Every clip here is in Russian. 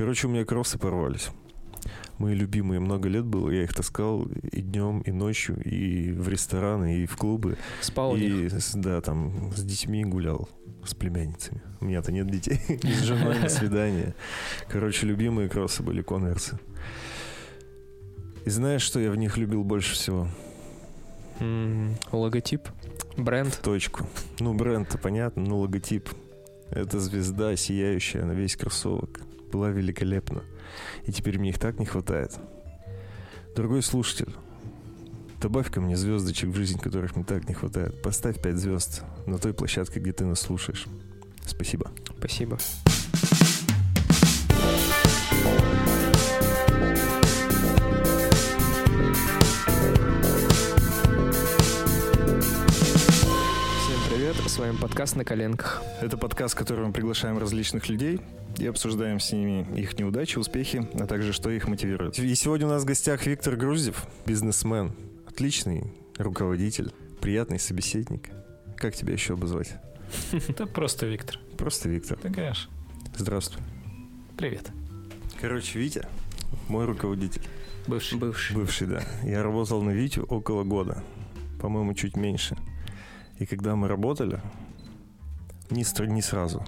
Короче, у меня кроссы порвались. Мои любимые много лет было. Я их таскал и днем, и ночью, и в рестораны, и в клубы. Спал и, да, там с детьми гулял, с племянницами. У меня-то нет детей. С женой на свидание. Короче, любимые кроссы были конверсы. И знаешь, что я в них любил больше всего? М, Логотип, бренд. Точку. Ну, бренд-то понятно, но логотип. Это звезда, сияющая на весь кроссовок. Была великолепна. И теперь мне их так не хватает. Дорогой слушатель, добавь ко мне звездочек в жизнь, которых мне так не хватает. Поставь 5 звезд на той площадке, где ты нас слушаешь. Спасибо. Спасибо. С вами подкаст «На коленках». Это подкаст, в котором мы приглашаем различных людей и обсуждаем с ними их неудачи, успехи, а также что их мотивирует. И сегодня у нас в гостях Виктор Груздев, бизнесмен, отличный руководитель, приятный собеседник. Как тебя еще обозвать? Это просто Виктор. Просто Виктор. Ты конечно. Здравствуй. Привет. Короче, Витя, мой руководитель. Бывший. Бывший. Бывший, да. Я работал на Витю около года. По-моему, чуть меньше. И когда мы работали, не, не сразу.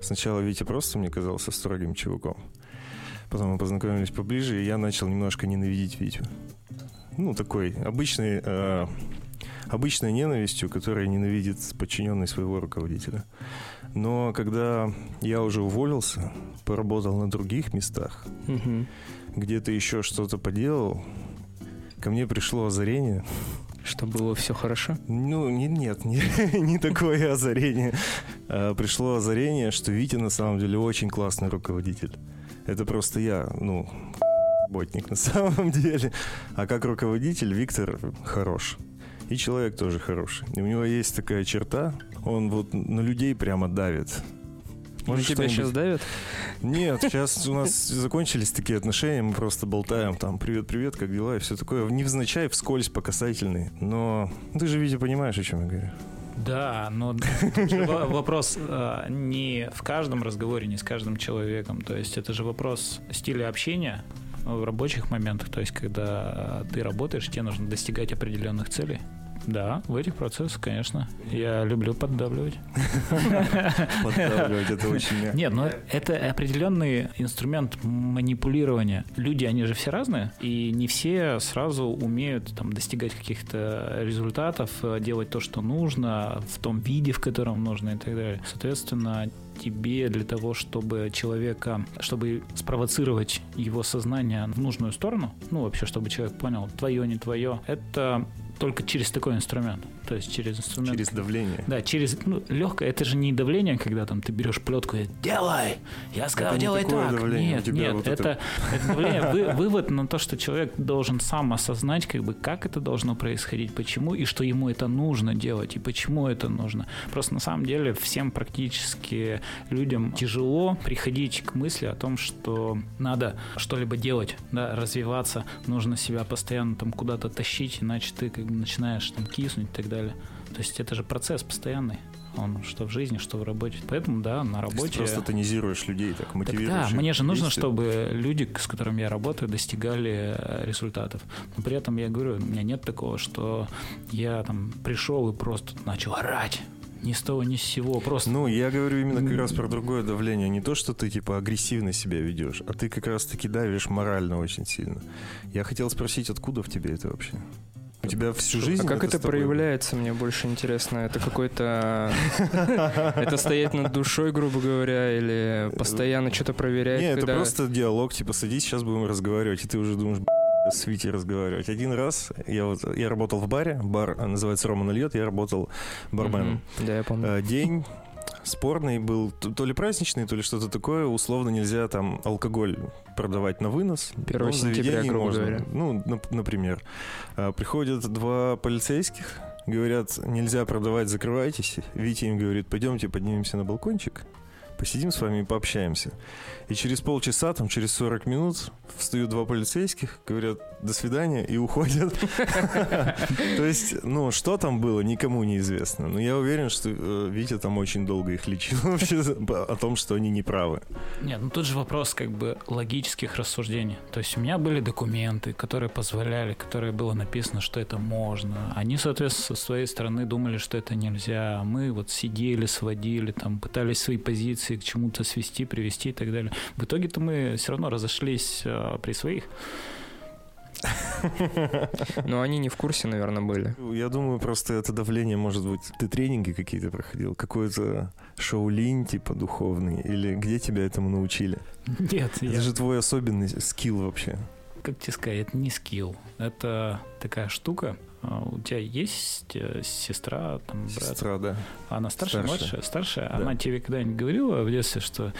Сначала Витя просто мне казался строгим чуваком. Потом мы познакомились поближе, и я начал немножко ненавидеть Витю. Ну, такой обычный, э, обычной ненавистью, которая ненавидит подчиненный своего руководителя. Но когда я уже уволился, поработал на других местах, Мгм. где-то еще что-то поделал, ко мне пришло озарение. Что было все хорошо? Ну, не, нет, не, не такое озарение. А, пришло озарение, что Витя на самом деле очень классный руководитель. Это просто я, ну, ботник на самом деле. А как руководитель Виктор хорош. И человек тоже хороший. И у него есть такая черта, он вот на людей прямо давит. Может, тебя сейчас давят? Нет, сейчас у нас закончились такие отношения, мы просто болтаем, там, привет-привет, как дела, и все такое, невзначай, вскользь, по касательной. Но ты же, Витя, понимаешь, о чем я говорю. Да, но тут же во- вопрос э, не в каждом разговоре, не с каждым человеком. То есть это же вопрос стиля общения в рабочих моментах. То есть когда ты работаешь, тебе нужно достигать определенных целей. Да, в этих процессах, конечно. Я люблю поддавливать. Поддавливать это очень мягко. Нет, но это определенный инструмент манипулирования. Люди, они же все разные, и не все сразу умеют там, достигать каких-то результатов, делать то, что нужно, в том виде, в котором нужно и так далее. Соответственно, тебе для того, чтобы человека, чтобы спровоцировать его сознание в нужную сторону, ну, вообще, чтобы человек понял, твое, не твое, это только через такой инструмент. То есть через инструмент Через давление. да, через ну, легкое, это же не давление, когда там ты берешь плетку и делай. Я сказал, не делай такое так. давление, нет, нет, вот это, это- это давление, вы- вывод на то, что человек должен сам осознать, как бы, как это должно происходить, почему и что ему это нужно делать и почему это нужно. Просто на самом деле всем практически людям тяжело приходить к мысли о том, что надо что-либо делать, да, развиваться, нужно себя постоянно там куда-то тащить, иначе ты как начинаешь там киснуть и так далее. То есть это же процесс постоянный. Он что в жизни, что в работе. Поэтому, да, на работе... Просто тонизируешь людей, так Так мотивируешь. да, их мне же нужно, действию. чтобы люди, с которыми я работаю, достигали э, результатов. Но при этом я говорю, у меня нет такого, что я там пришел и просто начал орать. Ни с того, ни с сего. Просто Ну, я говорю именно как раз про другое давление. Не то, что ты, типа, агрессивно себя ведешь, а ты как раз-таки давишь морально очень сильно. Я хотел спросить, откуда в тебе это вообще? У тебя всю жизнь А как это тобой проявляется, мне больше интересно. Это какой-то... Это стоять над душой, грубо говоря, или постоянно что-то проверять, Не, это просто диалог, типа, садись, сейчас будем разговаривать, и ты уже думаешь, «Б***ь, с Витей разговаривать. Один раз я вот я работал в баре, бар а, называется Рома Нальет, я работал барменом. Мгм. Да, я помню. Э, День спорный был, то ли праздничный, то ли что-то такое. Условно нельзя там алкоголь продавать на вынос. 1 но в сентября, грубо можно. говоря. Ну, нап- например. А, Приходят два полицейских, говорят, нельзя продавать, закрывайтесь. Витя им говорит, пойдемте поднимемся на балкончик, посидим с вами и пообщаемся. И через полчаса, там, через 40 минут встают два полицейских, говорят «до свидания» и уходят. То есть, ну, что там было, никому не известно. Но я уверен, что э, Витя там очень долго их лечил вообще о том, что они неправы. Нет, ну тут же вопрос как бы логических рассуждений. То есть у меня были документы, которые позволяли, которые было написано, что это можно. Они, соответственно, со своей стороны думали, что это нельзя. Мы вот сидели, сводили, там, пытались свои позиции к чему-то свести, привести и так далее. В итоге-то мы все равно разошлись э, при своих. Но они не в курсе, наверное, были. Я думаю, просто это давление, может быть, ты тренинги какие-то проходил, какой-то шоу-линь типа духовный, или где тебя этому научили? Нет, Это я... же твой особенный скилл вообще. как тебе сказать, это не скилл. Это такая штука. А, У тебя есть э, сестра, там, брат? Сестра, да. Она старшая, Старшая. младшая? Старшая? Да. Она тебе когда-нибудь говорила в детстве, что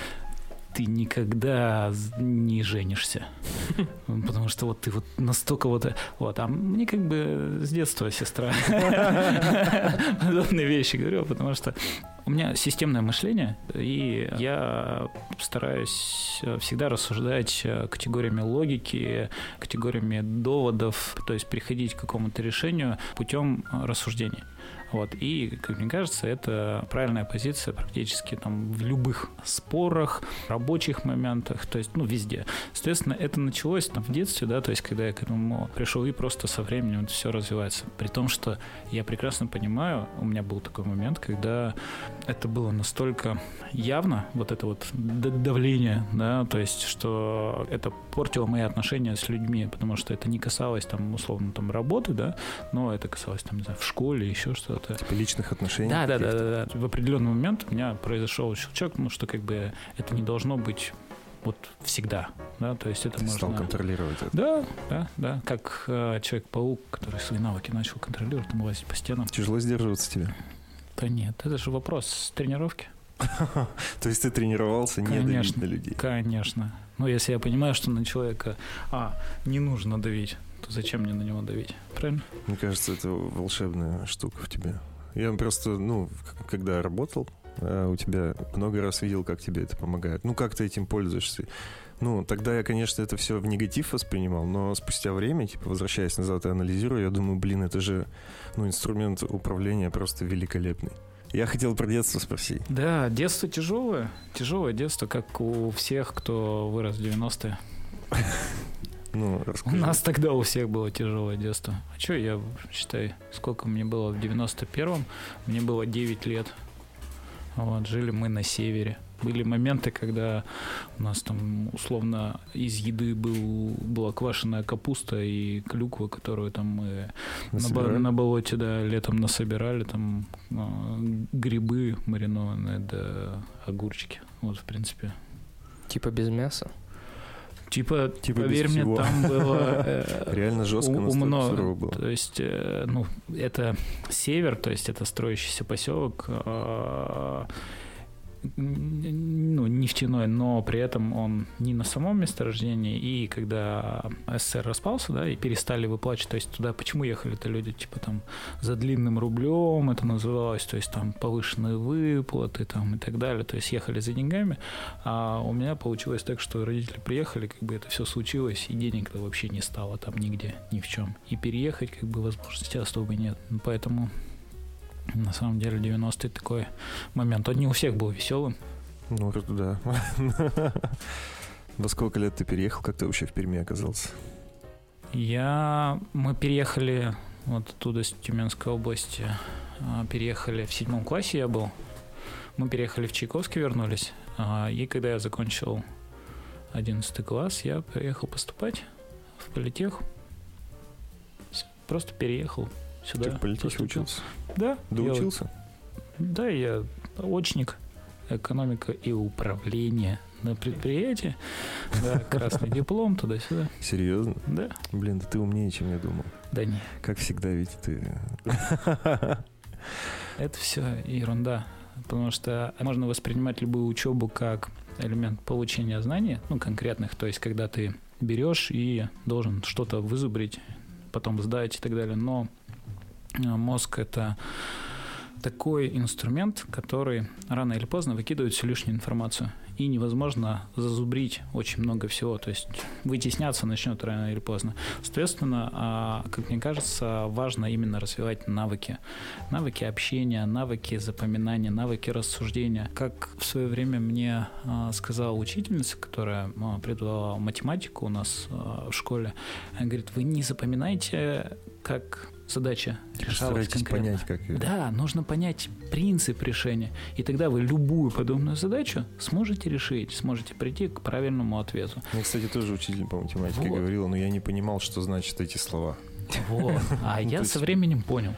ты никогда не женишься? Потому что вот ты вот настолько вот... Вот, а мне как бы с детства сестра подобные вещи говорила, потому что у меня системное мышление, и я стараюсь э, всегда рассуждать э, категориями логики, категориями доводов, то есть приходить к какому-то решению путем э, рассуждений. Вот. И, как мне кажется, это правильная позиция практически там в любых спорах, рабочих моментах, то есть, ну, везде. Соответственно, это началось там в детстве, да, то есть, когда я к этому пришел, и просто со временем это все развивается. При том, что я прекрасно понимаю, у меня был такой момент, когда это было настолько явно, вот это вот давление, да, то есть, что это портило мои отношения с людьми, потому что это не касалось там, условно, там, работы, да, но это касалось там, не знаю, в школе, еще что-то. Типа личных отношений. Да, да, да, да, да. В определенный момент у меня произошел щелчок, ну, что как бы это не должно быть вот всегда, да, то есть это Ты можно... стал контролировать это. Да, да, да, как э, Человек-паук, который свои навыки начал контролировать, там лазить по стенам. Тяжело сдерживаться тебе. Да нет, это же вопрос тренировки. То есть ты тренировался не давить на людей. Конечно. Ну, если я понимаю, что на человека, а, не нужно давить, то зачем мне на него давить? Правильно? Мне кажется, это волшебная штука в тебе. Я просто, ну, когда работал, э, у тебя много раз видел, как тебе это помогает. Ну, как ты этим пользуешься. Ну, тогда я, конечно, это все в негатив воспринимал, но спустя время, типа, возвращаясь назад и анализируя, я думаю, блин, это же, ну, инструмент управления просто великолепный. Я хотел про детство спросить. Да, детство тяжелое. Тяжелое детство, как у всех, кто вырос в 90-е. Ну, У расскажи. нас тогда у всех было тяжелое детство. А что, я считай, сколько мне было в 91-м? Мне было 9 лет. Вот, жили мы на севере. Были моменты, когда у нас там условно из еды был, была квашеная капуста и клюква, которую там мы на, бо- Насобирали? на болоте да, летом насобирали, там а, грибы маринованные, да огурчики. Вот, в принципе. Типа без мяса. Типа, Типа поверь мне, всего. там было... э, Реально жестко, умно. было. То есть, э, ну, это север, то есть это строящийся поселок, э, н- ну, нефтяной, но при этом он не на самом месторождении. И когда СССР распался, да, и перестали выплачивать, то есть туда почему ехали-то люди, типа там за длинным рублем это называлось, то есть там повышенные выплаты там и так далее, то есть ехали за деньгами, а у меня получилось так, что родители приехали, как бы это все случилось, и денег-то вообще не стало там нигде, ни в чем. И переехать, как бы, возможности особо нет. Поэтому, на самом деле, 90-е такой момент. Он не у всех был веселым. Ну, да. Во сколько лет ты переехал? Как ты вообще в Перми оказался? Я... Мы переехали вот оттуда, с Тюменской области, а, переехали в седьмом классе я был. Мы переехали в Чайковский, вернулись. А, И когда я закончил 11 класс, я приехал поступать в политех. Просто переехал сюда. Ты в политехе учился? Да. я- Доучился? Да, я очник экономика и управление на предприятии. Да, красный диплом туда-сюда. Серьезно? Да, Блин, да ты умнее, чем я думал. да не. Как всегда, ведь ты... Это все ерунда. Потому что можно воспринимать любую учебу как элемент получения знаний, ну, конкретных, то есть когда ты берешь и должен что-то вызубрить, потом сдать и так далее. Но мозг это такой инструмент, который рано или поздно выкидывает всю лишнюю информацию и невозможно зазубрить очень много всего, то есть вытесняться начнет рано или поздно. Соответственно, а, как мне кажется, важно именно развивать навыки. Навыки общения, навыки запоминания, навыки рассуждения. Как в свое время мне а, сказала учительница, которая а, преподавала математику у нас в школе, она говорит, вы не запоминайте как задача решалась конкретно. понять, как ее. Да, нужно понять принцип решения. И тогда вы любую подобную задачу сможете решить, сможете прийти к правильному ответу. Мне, кстати, тоже учитель по математике вот. говорила, но я не понимал, что значат эти слова. Вот. А я со временем понял.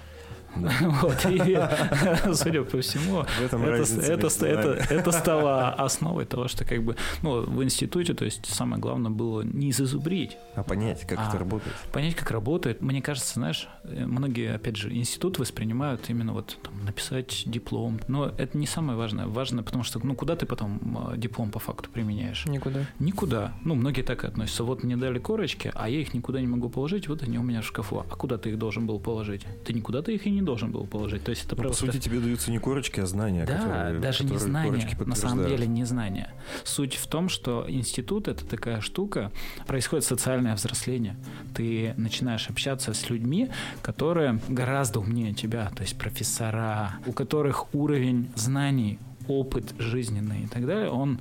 Вот, и, судя по всему, это, это, это, это стало основой того, что как бы, ну, в институте, то есть самое главное было не зазубрить. А понять, как а это работает. Понять, как работает. Мне кажется, знаешь, многие, опять же, институт воспринимают именно вот там, написать диплом. Но это не самое важное. Важно, потому что, ну, куда ты потом а, диплом по факту применяешь? Никуда. Никуда. Ну, многие так и относятся. Вот мне дали корочки, а я их никуда не могу положить, вот они у меня в шкафу. А куда ты их должен был положить? Ты никуда ты их и не должен был положить. То есть это ну, просто... По сути, тебе даются не корочки, а знания. Да, которые, даже которые не знания. На самом деле не знания. Суть в том, что институт — это такая штука, происходит социальное взросление. Ты начинаешь общаться с людьми, которые гораздо умнее тебя, то есть профессора, у которых уровень знаний, опыт жизненный и так далее, он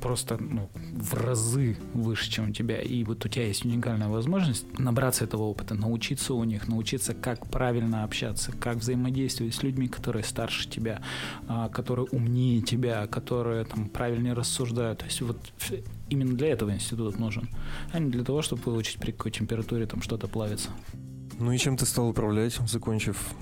просто ну, в разы выше, чем у тебя. И вот у тебя есть уникальная возможность набраться этого опыта, научиться у них, научиться, как правильно общаться, как взаимодействовать с людьми, которые старше тебя, а, которые умнее тебя, которые там правильнее рассуждают. То есть вот именно для этого институт нужен, а не для того, чтобы выучить при какой температуре там что-то плавится. Ну и чем ты стал управлять, закончив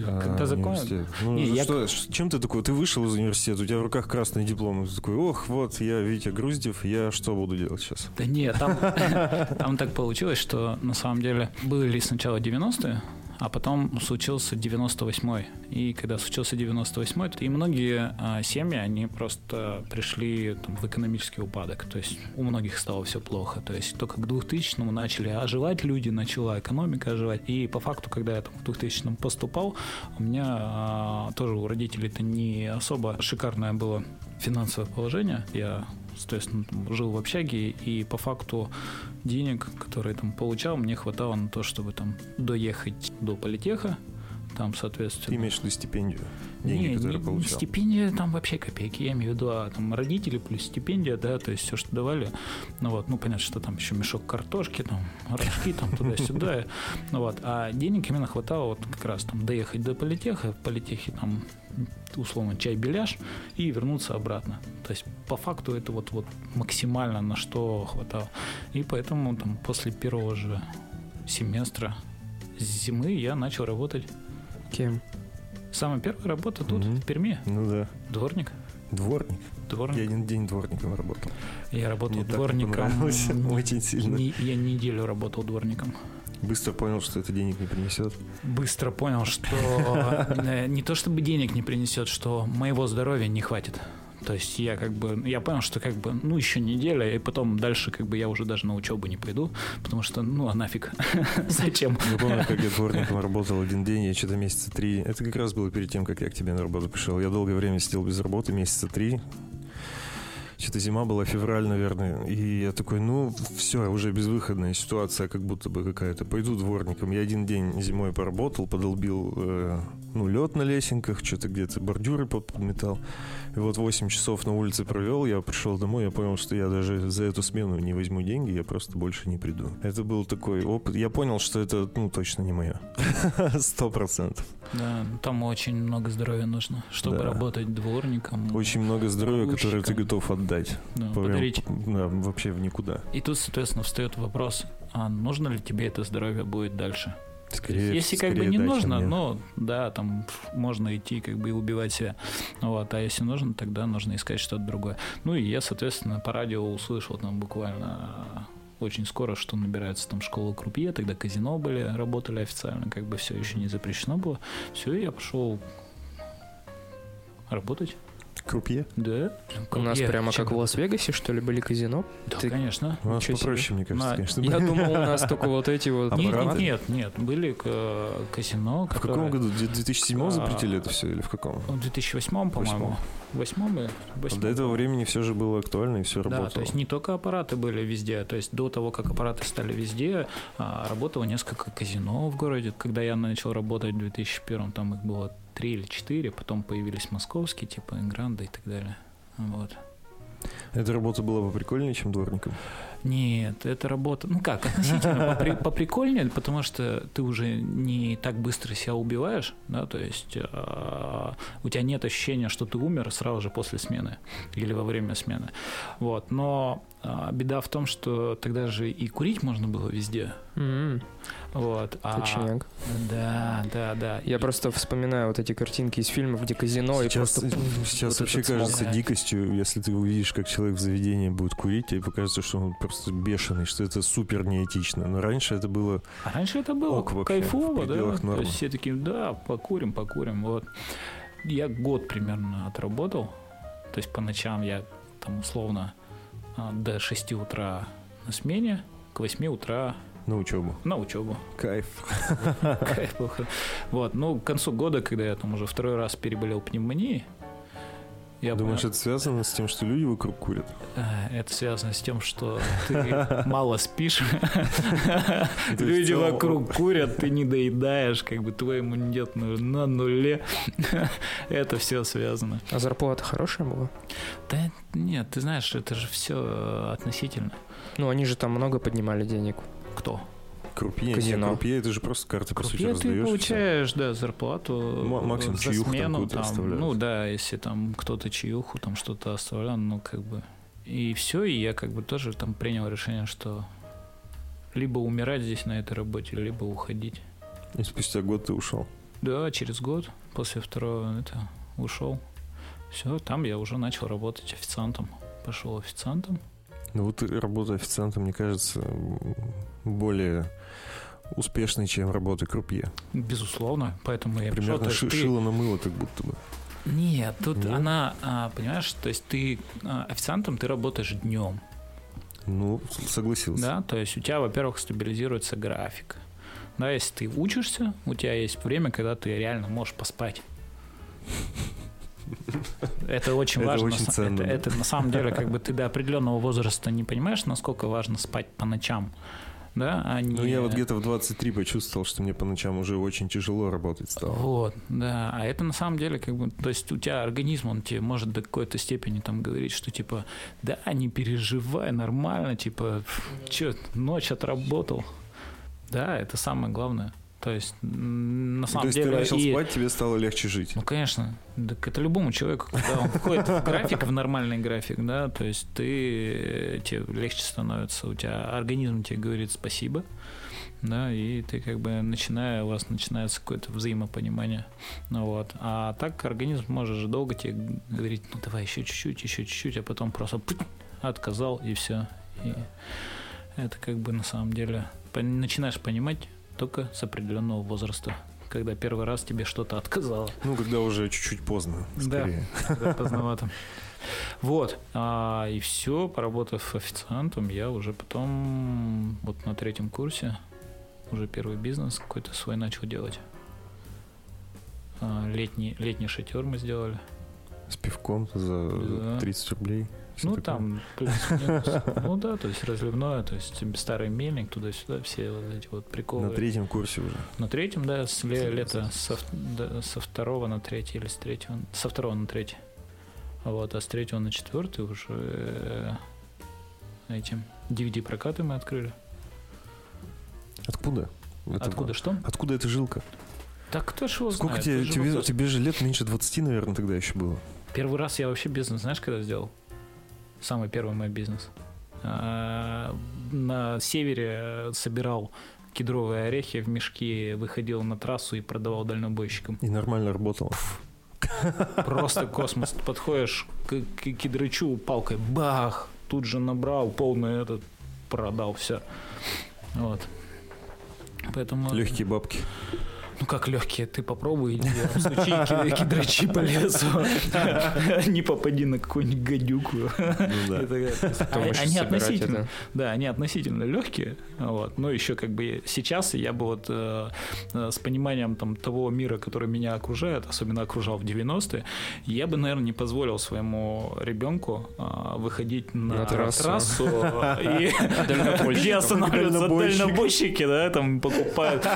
ты а, закончил? Ну, не, я... что, чем ты такой? Ты вышел из университета, у тебя в руках красный диплом. Ты такой, ох, вот, я Витя Груздев, я что буду делать сейчас? Да нет, там, там так получилось, что на самом деле были сначала 90-е, а потом случился 98-й. И когда случился 98-й, и многие а, семьи, они просто пришли там, в экономический упадок. То есть у многих стало все плохо. То есть только к 2000-му начали оживать люди, начала экономика оживать. И по факту, когда я там в 2000-м поступал, у меня а, тоже у родителей это не особо шикарное было финансовое положение. Я соответственно, жил в общаге, и по факту денег, которые там получал, мне хватало на то, чтобы там доехать до политеха, там, соответственно... Ты имеешь в виду стипендию? Деньги, не, которые не, получал? Стипендия там вообще копейки, я имею в виду, а там родители плюс стипендия, да, то есть все, что давали, ну вот, ну понятно, что там еще мешок картошки, там, рожки, там, туда-сюда, ну вот, а денег именно хватало вот как раз там доехать до политеха, в политехе там условно чай-беляш и вернуться обратно. То есть по факту это вот, вот максимально на что хватало. И поэтому там после первого же семестра зимы я начал работать. Кем? Самая первая работа тут, mm-hmm. в Перми. Ну да. Дворник. Дворник? Дворник. Я один день дворником работал. Я работал Мне дворником. Очень сильно. Не, я неделю работал дворником. Быстро понял, что это денег не принесет. Быстро понял, что э, не то чтобы денег не принесет, что моего здоровья не хватит. То есть я как бы, я понял, что как бы, ну, еще неделя, и потом дальше как бы я уже даже на учебу не пойду, потому что, ну, а нафиг, зачем? Я помню, как я дворником работал один день, я что-то месяца три, это как раз было перед тем, как я к тебе на работу пришел. Я долгое время сидел без работы, месяца три, что-то зима была, февраль, наверное. И я такой, ну, все, уже безвыходная ситуация, как будто бы какая-то. Пойду дворником. Я один день зимой поработал, подолбил, э, ну, лед на лесенках, что-то где-то бордюры подметал. И вот 8 часов на улице провел, я пришел домой, я понял, что я даже за эту смену не возьму деньги, я просто больше не приду. Это был такой опыт. Я понял, что это, ну, точно не мое. Сто процентов. Да, там очень много здоровья нужно, чтобы да. работать дворником. Очень много здоровья, которое ты готов отдать. Да, Прям, подарить. Да, вообще в никуда. И тут, соответственно, встает вопрос, а нужно ли тебе это здоровье будет дальше? Скорее, если скорее как бы не да, нужно, но да, там можно идти как бы и убивать себя. Вот, а если нужно, тогда нужно искать что-то другое. Ну и я, соответственно, по радио услышал там буквально очень скоро, что набирается там школа крупье, тогда казино были, работали официально, как бы все еще не запрещено было. Все, и я пошел работать. Крупье? Да. У нас прямо Чем как в Лас-Вегасе, что ли, были казино? Да, Ты- конечно. У нас Ничего себе. попроще, мне кажется, На- конечно. Я думал, у нас только вот эти вот... А Нет, нет, нет, были казино, В каком году? В 2007 А, запретили это все или в каком? В 2008, по-моему. В восьмом или А восьмом. До этого времени все же было актуально и все Да, работало. то есть не только аппараты были везде, то есть до того, как аппараты стали везде, а, работало несколько казино в городе. Когда я начал работать в 2001, там их было три или четыре, потом появились московские, типа Ингранда и так далее. Вот. Эта работа была поприкольнее, чем дворником. Нет, это работа, ну как, относительно попри- поприкольнее, потому что ты уже не так быстро себя убиваешь, да, то есть а, у тебя нет ощущения, что ты умер сразу же после смены или во время смены, вот, но а, беда в том, что тогда же и курить можно было везде, вот, а- Точняк. да, да, да. Я И- просто вспоминаю вот эти картинки из фильмов, где казино, и Сейчас, просто... сейчас вот вообще смог. кажется дикостью, если ты увидишь, как человек в заведении будет курить, тебе покажется, что он просто бешеный, что это супер неэтично. Но раньше это было... А раньше это было Ок вообще, кайфово, да. пределах То нормы. есть все такие, да, покурим, покурим. Вот. Я год примерно отработал. То есть по ночам я там условно а, до 6 утра на смене, к 8 утра На учебу. на учебу. Кайф. Кайф. Вот, ну, к концу года, когда я там уже второй раз переболел пневмонией, я Думаешь, понял- это связано с тем, что люди вокруг курят? А, Это связано с тем, что ты мало спишь, люди вокруг курят, ты не доедаешь, как бы твой иммунитет на на нуле. Это все связано. А зарплата хорошая была? Да нет, ты знаешь, это же все относительно. Ну, они же там много поднимали денег. Кто? Крупье, Казино. крупье, это же просто карты, по сути, Крупье ты получаешь, да, зарплату М- максимум за там смену, какую-то оставляют. ну да, если там кто-то чаюху там что-то оставлял, ну как бы и все, и я как бы тоже там принял решение, что либо умирать здесь на этой работе, либо уходить. И спустя год ты ушел. Да, через год после второго это ушел. Все, там я уже начал работать официантом. Пошел официантом. Ну вот работа официантом, мне кажется, более успешной, чем работа крупье. Безусловно, поэтому я. Примерно ши- ты- шило на мыло, как будто бы. Нет, тут Нет? она, а, понимаешь, то есть ты а, официантом ты работаешь днем, Ну, согласился. да, то есть у тебя, во-первых, стабилизируется график. Да, если ты учишься, у тебя есть время, когда ты реально можешь поспать. Это очень Это важно. очень на са- ценно, это, да. это на самом деле, как бы ты до определенного возраста не понимаешь, насколько важно спать по ночам. Да, а не... Ну, я вот где-то в 23 почувствовал, что мне по ночам уже очень тяжело работать стало. Вот, да. А это на самом деле, как бы, то есть у тебя организм, он тебе может до какой-то степени там говорить, что типа, да, не переживай, нормально, типа, что, ночь отработал. Да, это самое главное. То есть, на То самом есть деле... ты начал и- спать, тебе стало легче жить. Ну, конечно. Так это любому человеку, когда он входит в график, в нормальный график, да, то есть ты, тебе легче становится, у тебя организм тебе говорит спасибо, да, и ты как бы начиная, у вас начинается какое-то взаимопонимание, ну вот. А так организм может же долго тебе говорить, ну давай еще чуть-чуть, еще чуть-чуть, а потом просто отказал и все. И это как бы на самом деле начинаешь понимать только с определенного возраста, когда первый раз тебе что-то отказало. Ну, когда уже чуть-чуть поздно, Да. скорее. Да, поздновато. Вот. А, и все, поработав официантом, я уже потом, вот на третьем курсе, уже первый бизнес какой-то свой начал делать. А, летний, летний шатер мы сделали. С пивком за Да. 30 рублей. Ну, такое. там плюс-минус. Ну да, то есть разливное, то есть старый мельник, туда-сюда, все вот эти вот приколы. На третьем курсе уже. На третьем, да, с ле- лета со, да, со второго на третий или с третьего, со второго на третий. А Вот, а с третьего на четвертый уже э, этим DVD прокаты мы открыли. Откуда? Это- Откуда что? Откуда эта жилка? Так кто ж его Сколько знает? тебе, тебе, тебе же лет меньше 20, наверное, тогда еще было. Первый раз я вообще бизнес, знаешь, когда сделал? Самый первый мой бизнес. А, На севере собирал кедровые орехи в мешки, выходил на трассу и продавал дальнобойщикам. И нормально работало. Просто космос. Подходишь к, к кедрычу палкой, бах, тут же набрал полный этот, продал все. Вот. Поэтому... Легкие бабки. Ну как легкие, ты попробуй, иди, стучи, кидай кедрачи по лесу. Не попади на какую-нибудь гадюку. Ну а- Они относительно, да, они относительно легкие, вот. Но еще как бы сейчас я бы вот э, э, с пониманием там того мира, который меня окружает, особенно окружал в 90-е, я бы, наверное, не позволил своему ребенку а, выходить на, трассу. и Дальнобойщик. дальнобойщики, да, там покупают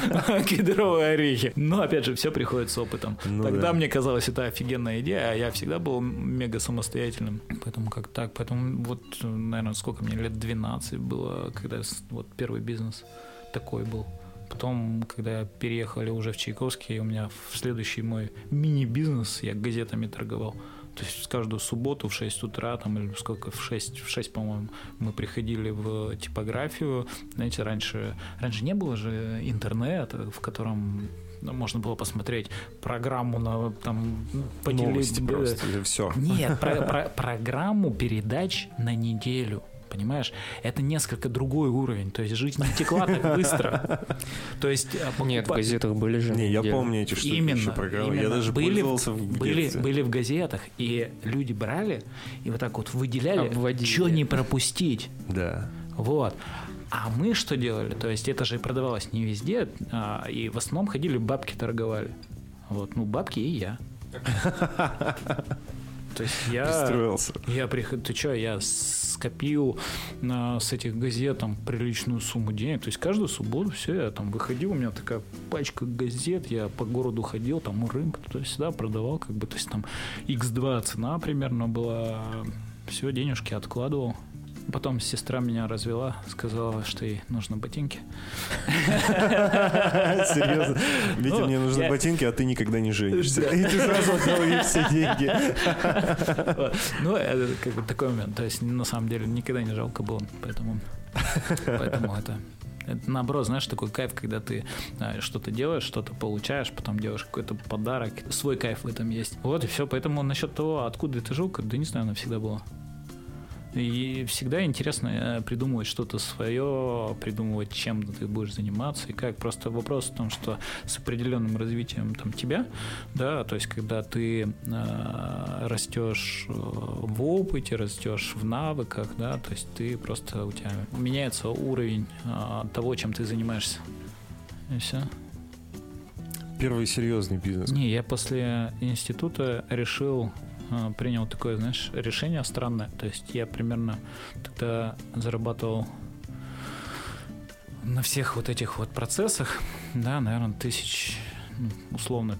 кедровые орехи. Но опять же, все приходит с опытом. Ну Тогда да. мне казалось, это офигенная идея, а я всегда был мега самостоятельным. Поэтому как так, поэтому вот, наверное, сколько мне лет 12 было, когда вот первый бизнес такой был. Потом, когда переехали уже в Чайковский, у меня в следующий мой мини-бизнес, я газетами торговал. То есть каждую субботу в 6 утра, там, или сколько, в 6, в 6, по-моему, мы приходили в типографию. Знаете, раньше, раньше не было же интернета, в котором можно было посмотреть программу на там по Новости просто, или все. нет, про- про- программу передач на неделю. Понимаешь, это несколько другой уровень. То есть жизнь не текла так быстро. То есть а, Нет, в газетах были же. Не, я помню эти штуки Именно, программы. Я даже были, пользовался в были, были в газетах, и люди брали и вот так вот выделяли, что не пропустить. Да. Вот. А мы что делали? То есть это же продавалось не везде, а, и в основном ходили бабки торговали. Вот, ну бабки и я. То есть я... Пристроился. Я приход... Ты что, я скопил на, с этих газет там приличную сумму денег. То есть каждую субботу все, я там выходил, у меня такая пачка газет, я по городу ходил, там у рынка туда-сюда продавал, как бы, то есть там x2 цена примерно была, все, денежки откладывал. Потом сестра меня развела, сказала, что ей нужны ботинки. Серьезно. Витя, Ну, мне нужны ботинки, а ты никогда не женишься. И ты сразу отдал ей все деньги. Ну, это как бы такой момент. То есть, на самом деле, никогда не жалко было, поэтому, поэтому это, это наоборот, знаешь, такой кайф, когда ты а, что-то делаешь, что-то получаешь, потом делаешь какой-то подарок, свой кайф в этом есть. Вот и все. Поэтому насчет того, откуда эта жилка, да не знаю, она всегда была. И всегда интересно э, придумывать что-то свое, придумывать, чем ты будешь заниматься и как. Просто вопрос в том, что с определенным развитием там тебя, да, то есть когда ты э, растешь э, в опыте, растешь в навыках, да, то есть ты просто у тебя меняется уровень э, того, чем ты занимаешься. И все. Первый серьезный бизнес. Не, я после института решил, принял такое, знаешь, решение странное. То есть я примерно тогда зарабатывал на всех вот этих вот процессах, да, наверное, тысяч, ну, условно,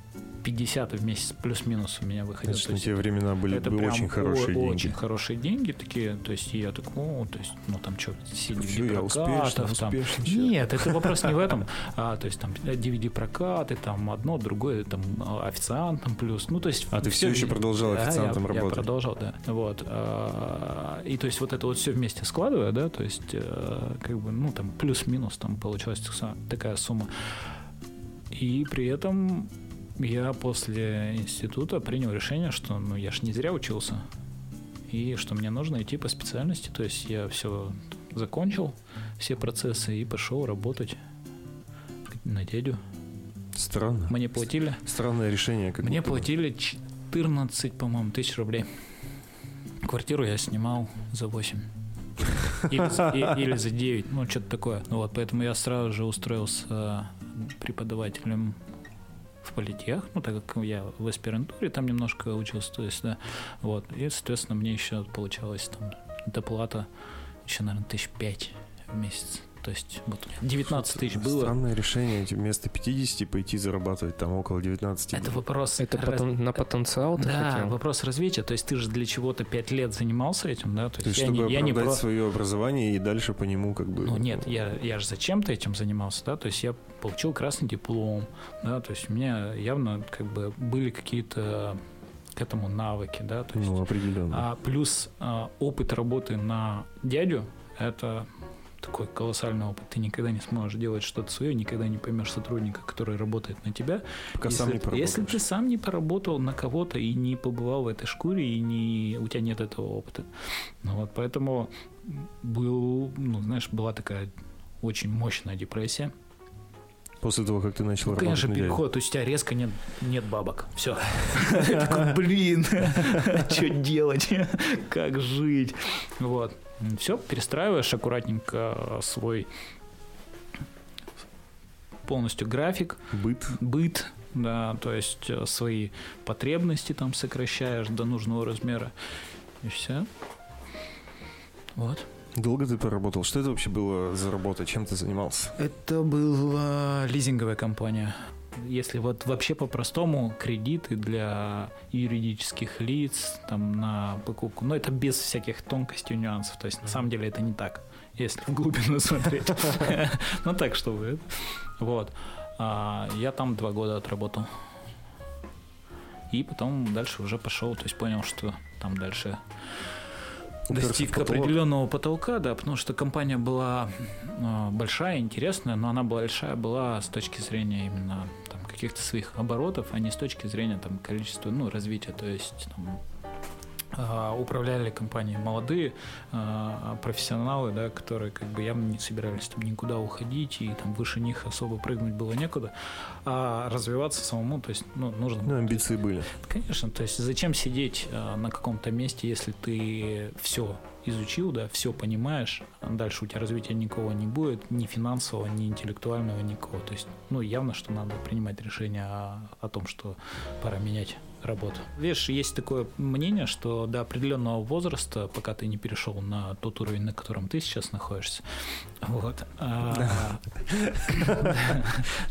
50 в месяц плюс-минус у меня выходило. Значит, есть те времена были это бы очень хорошие деньги. Очень хорошие деньги такие. То есть я такой, о, то есть, ну там что, Всё, CD я успешно, прокатов, там, успешно. нет, это вопрос не в этом. А, то есть там DVD-прокаты, там одно, другое, там а, официантом плюс. Ну, то есть... А ты все еще продолжал Да, официантом я, я работать? продолжал, да. Вот. а, И то есть вот это вот все вместе складывая, да, то есть э, как бы, ну, там плюс-минус там получилась такая сумма. И при этом я после института принял решение, что ну я ж не зря учился, и что мне нужно идти по специальности. То есть я все закончил, все процессы, и пошел работать на дядю. Странно. Мне платили, Странное решение. Как мне будто платили 14, по-моему, тысяч рублей. Квартиру я снимал за 8. Или, за- и- или за 9, ну что-то такое. Ну вот, поэтому я сразу же устроился преподавателем в политех, ну так как я в аспирантуре там немножко учился, то есть, да, вот, и, соответственно, мне еще получалось там доплата еще, наверное, тысяч пять в месяц. То есть вот 19 тысяч было. Странное решение вместо 50 пойти зарабатывать там около 19. Это вопрос Это раз- потом на потенциал ты Да, хотел? вопрос развития. То есть ты же для чего-то 5 лет занимался этим, да? То То есть, я чтобы не, я не про- свое образование и дальше по нему как бы... Ну нет, я, я же зачем-то этим занимался, да, то есть я получил красный диплом, да, то есть у меня явно как бы были какие-то к этому навыки, да, то есть, Ну, определенно. а плюс а, опыт работы на дядю, это такой колоссальный опыт. Ты никогда не сможешь делать что-то свое, никогда не поймешь сотрудника, который работает на тебя, Пока если, сам не если ты сам не поработал на кого-то и не побывал в этой шкуре, и не, у тебя нет этого опыта. Ну вот, поэтому был, ну, знаешь, была такая очень мощная депрессия. После того, как ты начал Ну, работать конечно, переход, то есть у тебя резко нет, нет бабок. Все. Блин, что делать? Как жить? Вот. Все, перестраиваешь аккуратненько свой полностью график, Быт. быт, да, то есть э, свои потребности там сокращаешь до нужного размера. И все. Вот. Долго ты поработал? Что это вообще было за работа? Чем ты занимался? Это была лизинговая компания. Если вот вообще по-простому кредиты для юридических лиц там на покупку, но это без всяких тонкостей и нюансов. То есть на самом деле это не так, если в глубину смотреть. Ну так, чтобы. Вот. А, Я там два года отработал. И потом дальше уже пошел, то есть понял, что там дальше достиг потолок. определенного потолка, да, потому что компания была э, большая, интересная, но она большая была с точки зрения именно там, каких-то своих оборотов, а не с точки зрения там, количества, ну, развития, то есть там, управляли компанией молодые э, профессионалы, да, которые как бы явно не собирались там никуда уходить, и там выше них особо прыгнуть было некуда, а развиваться самому, то есть, ну, нужно Ну, амбиции были. Конечно, то есть зачем сидеть э, на каком-то месте, если ты все изучил, да, все понимаешь, а дальше у тебя развития никого не будет, ни финансового, ни интеллектуального, никого. То есть, ну, явно, что надо принимать решение о, о том, что пора менять работу. Видишь, есть такое мнение, что до определенного возраста, пока ты не перешел на тот уровень, на котором ты сейчас находишься, вот, а,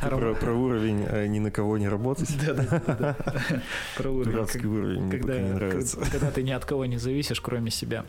Про, уровень э, ни на кого не работать. Да-да-да. Про уровень, когда, не нравится. когда ты ни от кого не зависишь, кроме себя.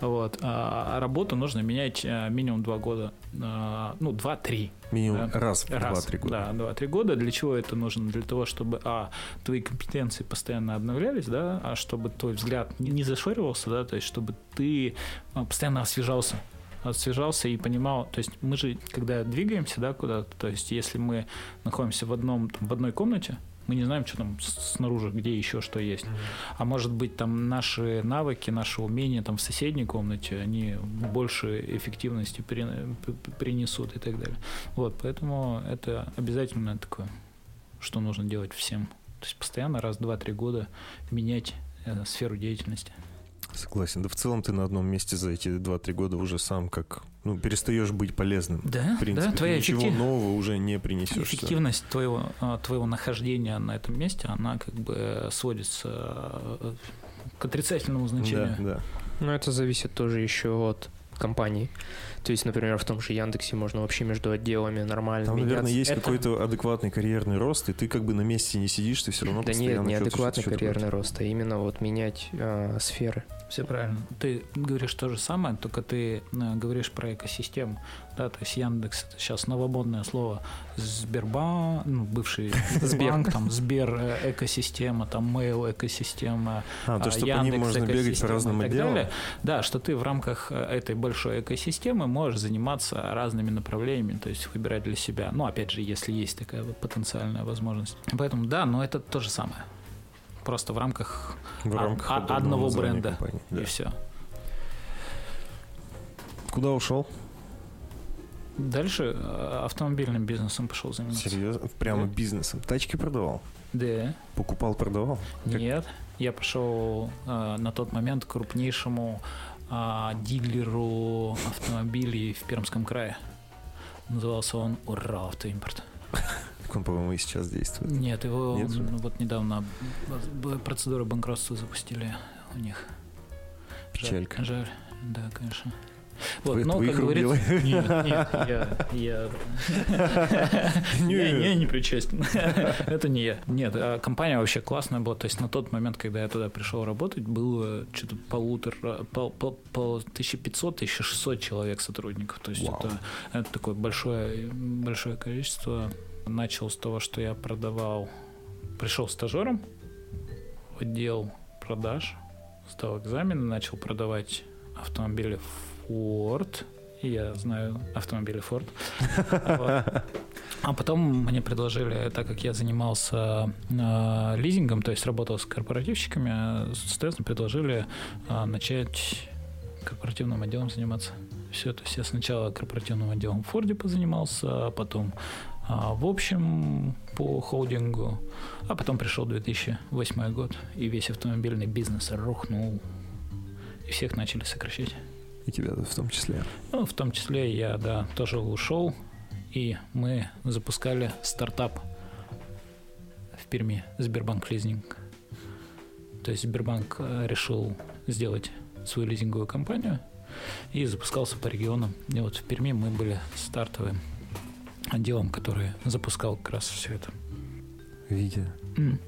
Вот. А работу нужно менять а, минимум два года. А, Ну, два-три. Минимум Да. раз в Раз. 2-3 года. Да, два-три года. Для чего это нужно? Для того, чтобы, а, твои компетенции постоянно обновлялись, да, а чтобы твой взгляд не, зашоривался, да, то есть чтобы ты а, постоянно освежался освежался и понимал, то есть мы же, когда двигаемся, да, куда-то, то есть если мы находимся в одном, там, в одной комнате, мы не знаем, что там снаружи, где еще что есть. А может быть, там наши навыки, наши умения там в соседней комнате, они больше эффективности принесут и так далее. Вот, поэтому это обязательно такое, что нужно делать всем. То есть постоянно раз, два, три года менять э, сферу деятельности. Согласен. Да в целом ты на одном месте за эти 2-3 года уже сам как, ну, перестаешь быть полезным. Да, В принципе, да, ты твоя ничего эффектив- нового уже не принесешь. эффективность твоего, а, твоего нахождения на этом месте, она как бы сводится э, к отрицательному значению. Да, да. Ну, это зависит тоже еще от компании. То есть, например, в том же Яндексе можно вообще между отделами нормально Там, наверное, меняться. есть Это- какой-то адекватный карьерный рост, и ты как бы на месте не сидишь, ты все равно Да нет, не адекватный карьерный рост, а именно вот менять э, сферы. Все правильно. Ты говоришь то же самое, только ты э, говоришь про экосистему. Да, то есть Яндекс это сейчас новомодное слово. Сбербанк, ну, бывший Сбербанк, там Сбер э, экосистема, там Mail экосистема, А, то, а, что по ним Яндекс можно бегать по так отделам. далее. Да, что ты в рамках э, этой большой экосистемы можешь заниматься разными направлениями, то есть выбирать для себя. Ну, опять же, если есть такая вот потенциальная возможность. Поэтому да, но это то же самое. Просто в рамках В рамках а- одного бренда. компании, да. и все. Куда ушел? Дальше э, автомобильным бизнесом пошел заниматься. Серьезно? Прямо Да. бизнесом. Тачки продавал? Да. Покупал, продавал? Как- Нет. Я пошел э, на тот момент к крупнейшему э, дилеру автомобилей в Пермском крае. Назывался он Ура Автоимпорт. Так он, по-моему, и сейчас действует. Нет, его Нет же? вот недавно б- процедуру банкротства запустили у них. Жаль- Печалька. Жаль, да, конечно. Вот, но, как говорится... Нет, нет, я... Я, я, не причастен. Это не я. Нет, а компания вообще классная была. То есть на тот момент, когда я туда пришел работать, было что-то полутора... Пол, пол, пол- 1500-1600 человек сотрудников. То есть это, это такое большое, большое количество. Начал с того, что я продавал... Пришел стажером в отдел продаж, сдал экзамены, начал продавать автомобили Ford. Я знаю автомобили Ford. А потом мне предложили, так как я занимался э, лизингом, то есть работал с корпоративщиками, э, соответственно, предложили э, начать корпоративным отделом заниматься. Все, то есть я сначала корпоративным отделом в Форде позанимался, а потом а, в общем по холдингу. А потом пришел 2008 год, и весь автомобильный бизнес рухнул, и всех начали сокращать. И тебя в том числе. Ну, в том числе я, да, тоже ушел, и мы запускали стартап в Перми, Сбербанк Лизинг. То есть Сбербанк э, решил сделать свою лизинговую компанию и запускался по регионам. И вот в Перми мы были стартовым отделом, который запускал как раз все это. Витя, М.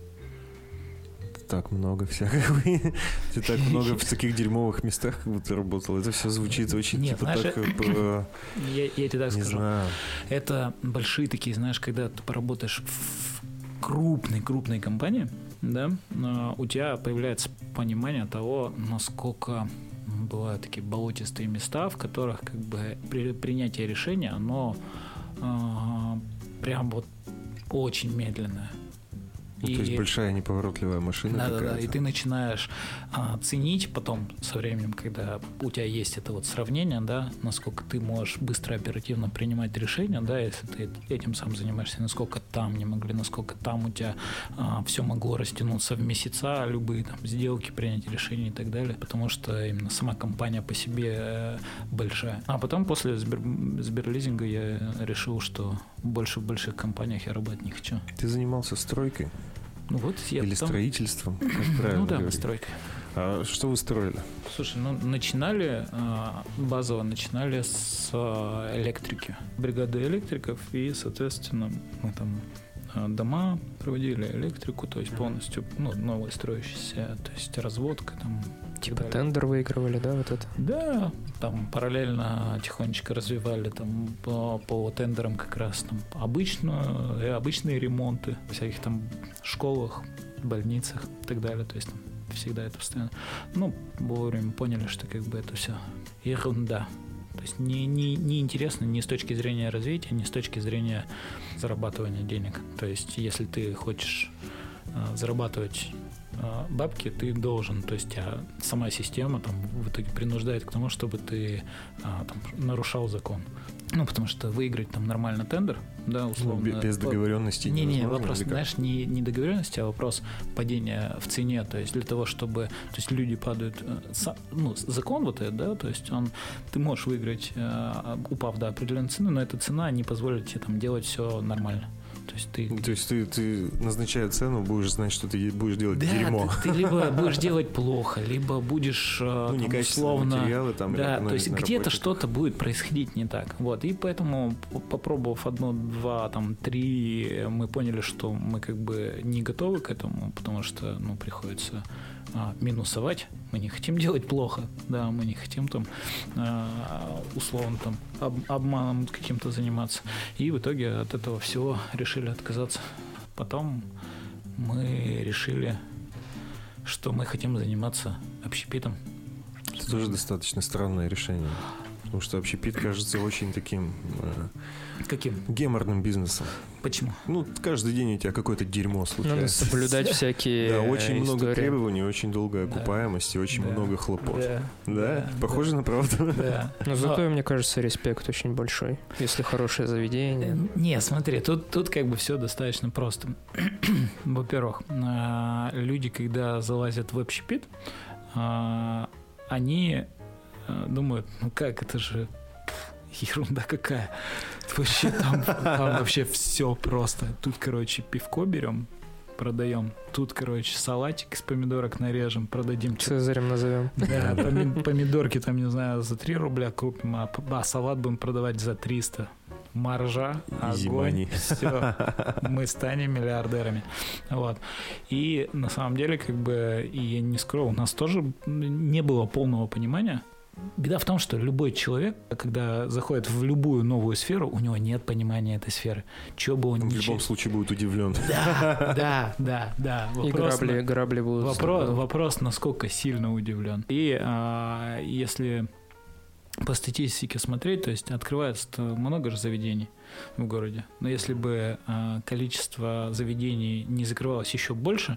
так много всякого. Ты так много в таких дерьмовых местах как будто работал. Это все звучит очень Нет, типа знаешь, так, э, Я, я тебе так не скажу. знаю. Это большие такие, знаешь, когда ты поработаешь в крупной-крупной компании, да, а, у тебя появляется понимание того, насколько бывают такие болотистые места, в которых как бы при, принятие решения, оно а, прям вот очень медленное. Ну, то есть большая неповоротливая машина да, да, да. И ты начинаешь а, ценить потом со временем, когда у тебя есть это вот сравнение, да, насколько ты можешь быстро, оперативно принимать решения, да, если ты этим сам занимаешься, насколько там не могли, насколько там у тебя все могло растянуться в месяца, любые там сделки, принятие решений и так далее, потому что именно сама компания по себе э, большая. А потом после Сбер, Сберлизинга я решил, что больше в больших компаниях я работать не хочу. Ты занимался стройкой Ну вот я или потом- строительством, как правильно Ну да, говорить? постройка. А что вы строили? Слушай, ну начинали, а, базово начинали с а, электрики, бригады электриков, и, соответственно, мы там а, дома проводили электрику, то есть полностью, ну, новые строящиеся, то есть разводка там. Типа далее. тендер выигрывали, да, вот это? Да, там параллельно тихонечко развивали там по, по тендерам как раз там обычную, э, обычные ремонты в всяких там школах, больницах и так далее. То есть там всегда это постоянно. Ну, вовремя поняли, что как бы это все ерунда. То есть не, не, не интересно ни с точки зрения развития, ни с точки зрения зарабатывания денег. То есть если ты хочешь а, зарабатывать бабки, ты должен, то есть тебя сама система там в итоге принуждает к тому, чтобы ты а, там, нарушал закон. Ну, потому что выиграть там нормально тендер, да, Ну, условно. бе- без договоренности не, не, невозможно, вопрос, знаешь, не, не договоренности, а вопрос падения в цене. То есть для того, чтобы, то есть люди падают, э, ну, закон вот этот, да, то есть он, ты можешь выиграть, э, упав до определенной цены, но эта цена не позволит тебе там делать все нормально. То есть ты Ну, То есть ты, ты назначая цену, будешь знать, что ты будешь делать да, дерьмо. Ты, ты либо будешь делать плохо, либо будешь э, Ну, там, некачественные условно. материалы там, Да, то есть где-то что-то будет происходить не так. Вот. И поэтому, попробовав одно, два, там, три, мы поняли, что мы как бы не готовы к этому, потому что ну, приходится а, минусовать. Мы не хотим делать плохо, да, мы не хотим там а, условно там об- обманом каким-то заниматься. И в итоге от этого всего решили отказаться. Потом мы решили, что мы хотим заниматься общепитом. Это тоже достаточно странное решение. Потому что общепит кажется очень таким э, Каким? геморным бизнесом. Почему? Ну, каждый день у тебя какое-то дерьмо Надо случается. соблюдать всякие Да, очень много требований, очень долгая Да. окупаемость и очень Да. много хлопот. Да? Да, Похоже на правду? Да. Но зато, мне кажется, респект очень большой, если хорошее заведение. Э, Не, смотри, тут, тут как бы все достаточно просто. Во-первых, люди, когда залазят в общепит, они думают, ну как, это же ерунда какая. Вообще там, там вообще все просто. Тут, короче, пивко берем, продаем. Тут, короче, салатик из помидорок нарежем, продадим. Цезарем назовем. Да, поми- помидорки там, не знаю, за 3 рубля купим, а, а салат будем продавать за 300. Маржа, Easy огонь, money. все, мы станем миллиардерами. Вот. И на самом деле, как бы, и я не скрою, у нас тоже не было полного понимания. Беда в том, что любой человек, когда заходит в любую новую сферу, у него нет понимания этой сферы. Чего бы он ни в любом чё- случае будет удивлен. Да, да, да, да. И Вопрос на- грабли, грабли будут. Вопрос, вопрос, насколько сильно удивлен. И а, если по статистике смотреть, то есть открывается много же заведений в городе. Но если бы а, количество заведений не закрывалось еще больше,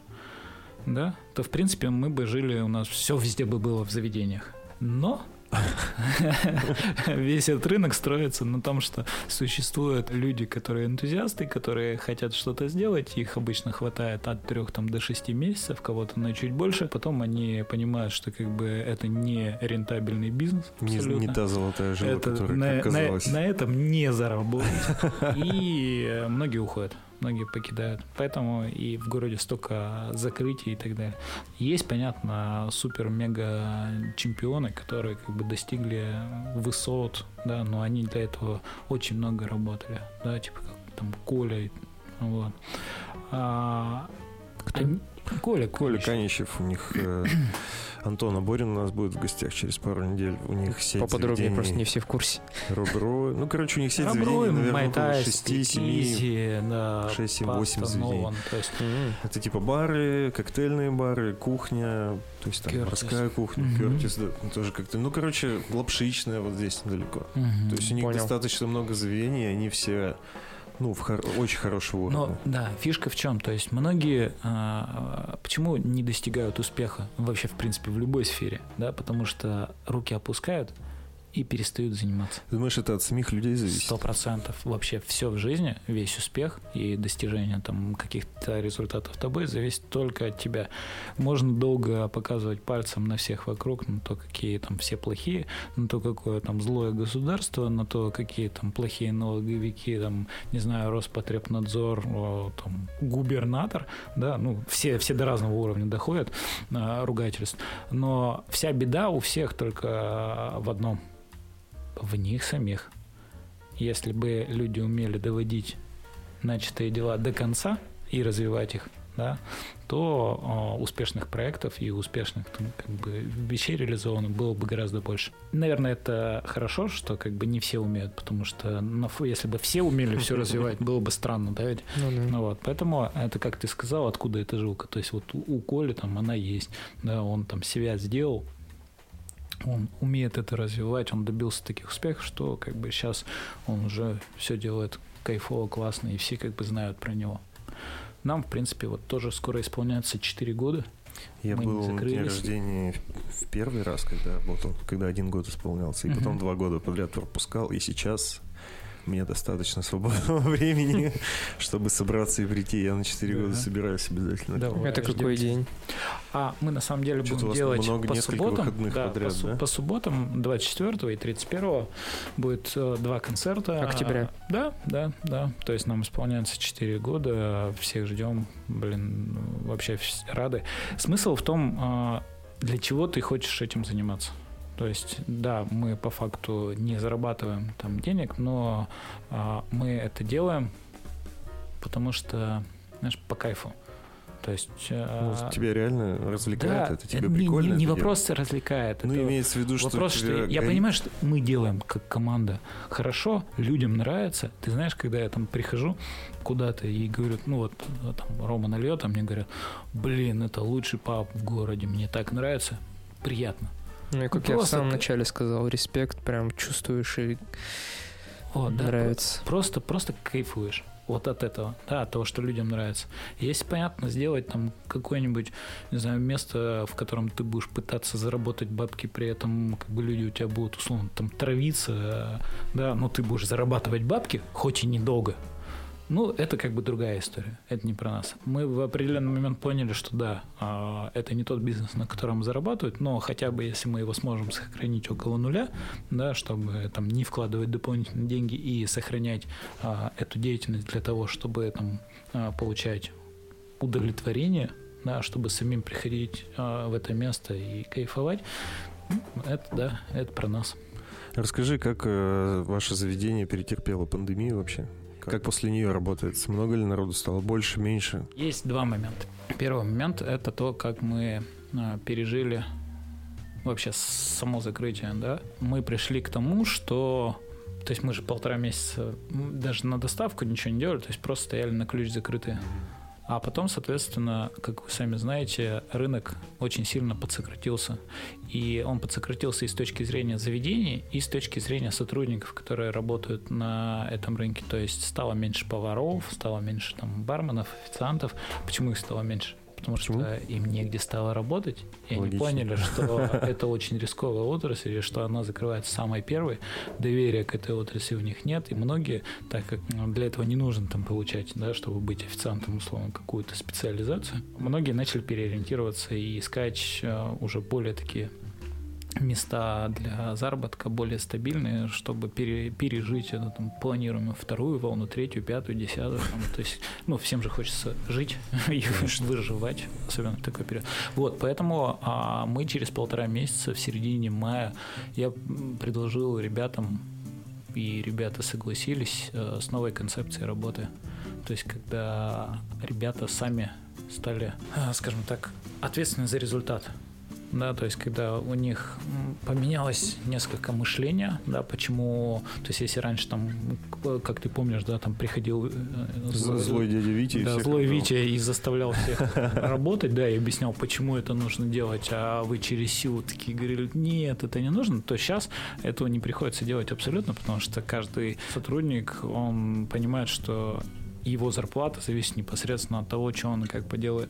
да, то в принципе мы бы жили, у нас все везде бы было в заведениях. Но Весь этот рынок строится на том, что существуют люди, которые энтузиасты, которые хотят что-то сделать, их обычно хватает от трех там, до шести месяцев, кого-то на чуть больше, потом они понимают, что как бы это не рентабельный бизнес. Не, не та золотая жила, это которая, на, как казалось. на, на этом не заработать. И э, многие уходят многие покидают. Поэтому и в городе столько закрытий и так далее. Есть, понятно, супер-мега чемпионы, которые как бы достигли высот, да, но они для этого очень много работали, да, типа как там Коля, вот. А, Кто? они- Коля, Коля Конищев. Канищев, у них э, Антон Аборин у нас будет в гостях через пару недель. У них сеть Поподробнее, заведений просто не все в курсе. Робро. Ну, короче, у них сеть заведений, наверное, около Майтай, 6-7. Спикизи, да, 6, 7, Паста 8 заведений. Это типа бары, коктейльные бары, кухня, то есть там Кертис. морская кухня, Мгм. Кертис, да, ну, тоже как-то, ну, короче, лапшичная вот здесь недалеко. мгм. То есть у них Понял. достаточно много заведений, они все, ну, в хор- очень хорошего Но уровня. да, фишка в чем? То есть многие а, почему не достигают успеха вообще, в принципе, в любой сфере, да, потому что руки опускают и перестают заниматься. Думаешь, это от самих людей зависит? Сто процентов. Вообще все в жизни, весь успех и достижение там каких-то результатов тобой зависит только от тебя. Можно долго показывать пальцем на всех вокруг, на то, какие там все плохие, на то, какое там злое государство, на то, какие там плохие налоговики, там, не знаю, Роспотребнадзор, там, губернатор, да, ну, все, все до разного уровня доходят а, ругательств. Но вся беда у всех только в одном – в них самих. Если бы люди умели доводить начатые дела до конца и развивать их, да, то э, успешных проектов и успешных там, как бы, вещей реализованных было бы гораздо больше. Наверное, это хорошо, что как бы не все умеют, потому что фо- если бы все умели все развивать, было бы странно, да, ведь? Ну да. Ну вот, поэтому это, как ты сказал, откуда эта жилка. То есть вот у, у Коли там она есть, да, он там себя сделал, он умеет это развивать, он добился таких успехов, что как бы сейчас он уже все делает кайфово, классно, и все как бы знают про него. Нам, в принципе, вот тоже скоро исполняется 4 года. Я мы был на закрылись. рождения в- первый раз, когда работал, когда один год исполнялся, и потом два года подряд пропускал, и сейчас мне достаточно свободного времени, чтобы собраться и прийти. Я на 4 Да. года собираюсь обязательно. Давай, Это какой день? А мы на самом деле будем делать много, по несколько субботам. выходных да, подряд, по, су- да? по субботам 24 и 31 будет э, два концерта. Октября. А, Да, да, да. То есть нам исполняется 4 года. Всех ждем. Блин, вообще вс- рады. Смысл в том, а, для чего ты хочешь этим заниматься. То есть, да, мы по факту не зарабатываем там денег, но а, мы это делаем, потому что, знаешь, по кайфу. То есть... Ну, а, тебя реально развлекает да, это? Тебе не- прикольно? Не, не вопрос развлекает. Ну, это имеется в виду, что вопрос, что я горит- понимаю, что мы делаем как команда хорошо, людям нравится. Ты знаешь, когда я там прихожу куда-то и говорю, ну вот э, там Рома нальет, а мне говорят, блин, это лучший паб в городе, мне так нравится, приятно. Ну и как я в Просто самом начале сказал, респект, прям чувствуешь и Вот, да, нравится. Просто, просто кайфуешь. Вот от этого, да, от того, что людям нравится. Если, понятно, сделать там какое-нибудь, не знаю, место, в котором ты будешь пытаться заработать бабки, при этом как бы люди у тебя будут условно там травиться, э, да, но ты будешь зарабатывать бабки, хоть и недолго, ну, это как бы другая история. Это не про нас. Мы в определенный момент поняли, что да, а, это не тот бизнес, на котором зарабатывают, но хотя бы если мы его сможем сохранить около нуля, да, чтобы там не вкладывать дополнительные деньги и сохранять а, эту деятельность для того, чтобы там а, получать удовлетворение, да, чтобы самим приходить в это место и кайфовать, ну, это да, это про нас. Расскажи, как э, ваше заведение перетерпело пандемию вообще? Как после нее работает? Много ли народу стало? Больше, меньше? Есть два момента. Первый момент это то, как мы а, пережили вообще само закрытие, да. Мы пришли к тому, что то есть мы же полтора месяца даже на доставку ничего не делали, то есть просто стояли на ключ закрытые. А потом, соответственно, как вы сами знаете, рынок очень сильно подсократился. И он подсократился и с точки зрения заведений, и с точки зрения сотрудников, которые работают на этом рынке. То есть стало меньше поваров, стало меньше там барменов, официантов. Почему их стало меньше? Потому Почему? что им негде стало работать, и они Логично. поняли, что это очень рисковая отрасль, и что она закрывается самой первой, доверия к этой отрасли у них нет, и многие, так как для этого не нужно там получать, да, чтобы быть официантом, условно, какую-то специализацию, многие начали переориентироваться и искать э, уже более такие места для заработка более стабильные, чтобы пере- пережить эту там, планируемую вторую волну, третью, пятую, десятую. там. то есть, ну, всем же хочется жить и выживать, особенно в такой период. Вот, поэтому а, мы через полтора месяца, в середине мая, я предложил ребятам, и ребята согласились э, с новой концепцией работы. То есть, когда ребята сами стали, э, скажем так, ответственны за результат. Да, то есть, когда у них поменялось несколько мышления, да, почему, то есть, если раньше там, как ты помнишь, да, там приходил э, З- Злой дядя Витя и да, всех злой. Витя и заставлял всех работать, да, и объяснял, почему это нужно делать, а вы через силу такие говорили, нет, это не нужно, то сейчас этого не приходится делать абсолютно, потому что каждый сотрудник, он понимает, что его зарплата зависит непосредственно от того, что он и как поделает.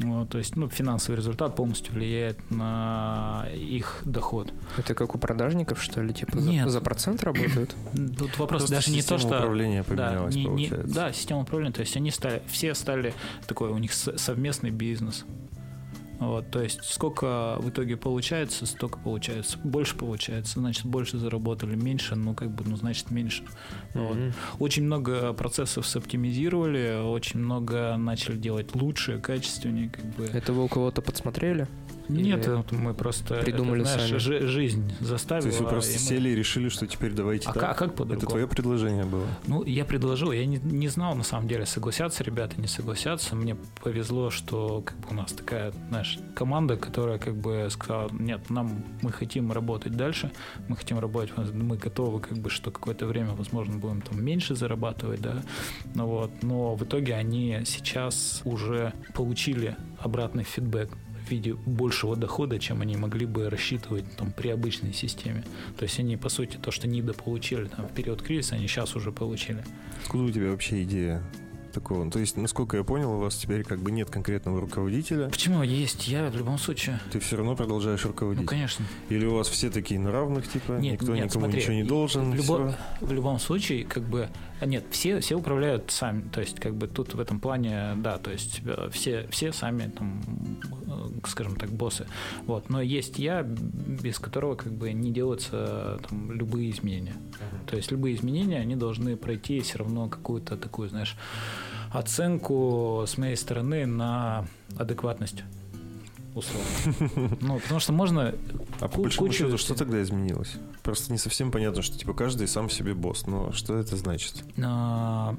Вот, то есть, ну, финансовый результат полностью влияет на их доход. Это как у продажников, что ли? Типа за- Нет. за процент работают? Тут вопрос Просто даже не то, система что... управления Да, поменялась, не- не- получается. да, система управления. То есть они стали, все стали такой, у них совместный бизнес. Вот, то есть сколько в итоге получается, столько получается. Больше получается, значит, больше заработали. Меньше, ну, как бы, ну, значит, меньше. Вот. Мгм. Очень много процессов соптимизировали, очень много начали делать лучше, качественнее, как бы. Это вы у кого-то подсмотрели? Нет, Или мы просто придумали это, знаешь, сами? жи- жизнь заставила. То есть вы просто и мы- сели и решили, что теперь давайте А так? как, а как по-другому? Это твое предложение было? Ну, я предложил, я не, не знал, на самом деле, согласятся ребята, не согласятся. Мне повезло, что как бы, у нас такая, знаешь, команда, которая как бы сказала, нет, нам, мы хотим работать дальше, мы хотим работать, мы готовы, как бы, что какое-то время, возможно, будем там меньше зарабатывать, да, ну вот, но в итоге они сейчас уже получили обратный фидбэк в виде большего дохода, чем они могли бы рассчитывать там, при обычной системе. То есть они, по сути, то, что недополучили там, в период кризиса, они сейчас уже получили. Откуда у тебя вообще идея такого? То есть, насколько я понял, у вас теперь как бы нет конкретного руководителя, Почему есть? Я в любом случае. ты все равно продолжаешь Ну, руководить. конечно. Или у вас все такие на равных, типа, Нет, никто нет, никому смотри, ничего не должен, В, любо- в любом случае, как бы, нет, все, все управляют сами, то есть, как бы тут в этом плане, да, то есть э, все, все сами, там, э, скажем так, боссы. Вот, но есть я, без которого как бы не делаются там, любые изменения. То есть любые изменения, они должны пройти все равно какую-то такую, знаешь, оценку с моей стороны на адекватность условно. Ну, потому что можно А по большому кучу счету, что тогда изменилось? Просто не совсем понятно, что типа каждый сам себе босс. Но что это значит? а,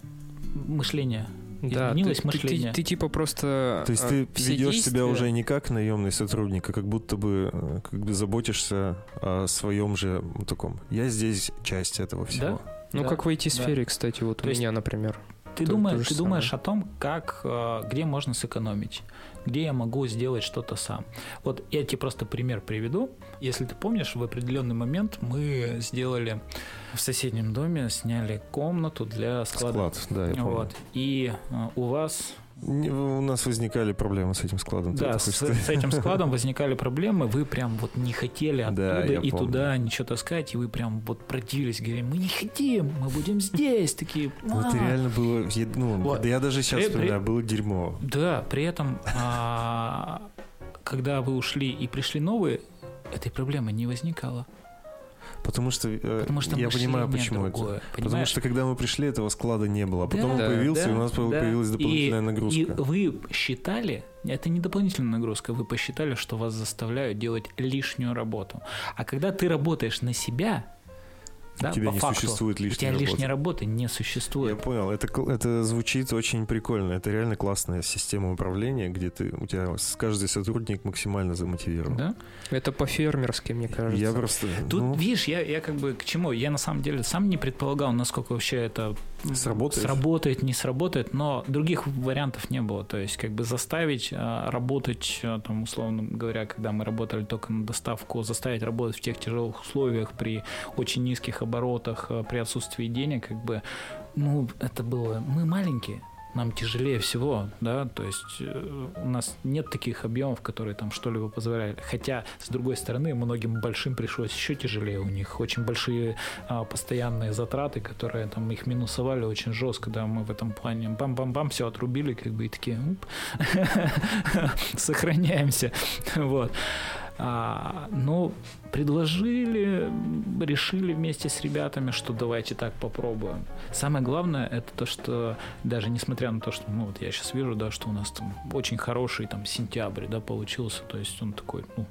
мышление. Да, Изменилось ты, ты- мышление. Ты, ты типа просто... То есть а, ты все ведешь себя действия- уже не как наемный сотрудник, а как будто бы э, как бы заботишься о своем же таком. Я здесь часть этого всего. Ну, Да, как в IT-сфере, кстати, вот То у есть меня, например. Ты, То- думаешь, то ты думаешь о том, как, э, где можно сэкономить, где я могу сделать что-то сам. Вот я тебе просто пример приведу. Если ты помнишь, в определенный момент мы сделали в соседнем доме, сняли комнату для склада. Склад, да, я помню. Вот. И э, у вас У нас возникали проблемы с этим складом. Да, с, с этим складом возникали проблемы, вы прям вот не хотели Да, оттуда я и помню. туда ничего таскать, и вы прям вот противились, говорили, мы не хотим, мы будем здесь, такие. «А». реально было... Ну, Вот. да я даже сейчас вспоминаю, было дерьмо. Да, при этом, а, когда вы ушли и пришли новые, этой проблемы не возникало. Потому что, э, Потому что я понимаю, почему это. другое, Потому понимаешь? что когда мы пришли, этого склада не было. А потом он Да, появился, да, и у нас да. появилась дополнительная И- нагрузка. И вы считали, это не дополнительная нагрузка, вы посчитали, что вас заставляют делать лишнюю работу. А когда ты работаешь на себя, да, У тебя не факту, существует у лишней тебя работы. лишней работы не Я существует. понял, это, это звучит очень прикольно. Это реально классная система управления, где ты, у тебя с- каждый сотрудник максимально замотивирован. Да? Это по-фермерски, мне кажется. Я просто... Тут, ну, видишь, я, я как бы к чему? Я на самом деле сам не предполагал, насколько вообще это Сработает? сработает, не сработает, но других вариантов не было. То есть, как бы заставить а, работать, а, там, условно говоря, когда мы работали только на доставку, заставить работать в тех тяжелых условиях при очень низких оборотах, а, при отсутствии денег, как бы, ну, это было... Мы маленькие. Нам тяжелее всего, да, то есть э, у нас нет таких объемов, которые там что-либо позволяли. Хотя, с другой стороны, многим большим пришлось еще тяжелее. У них очень большие а, постоянные затраты, которые там их минусовали очень жестко, да, мы в этом плане бам-бам-бам все отрубили, как бы и такие, сохраняемся, вот. А, ну, предложили, решили вместе с ребятами, что давайте так попробуем. Самое главное, это то, что даже несмотря на то, что, ну, вот я сейчас вижу, да, что у нас там очень хороший там сентябрь, да, получился, то есть он такой, ну,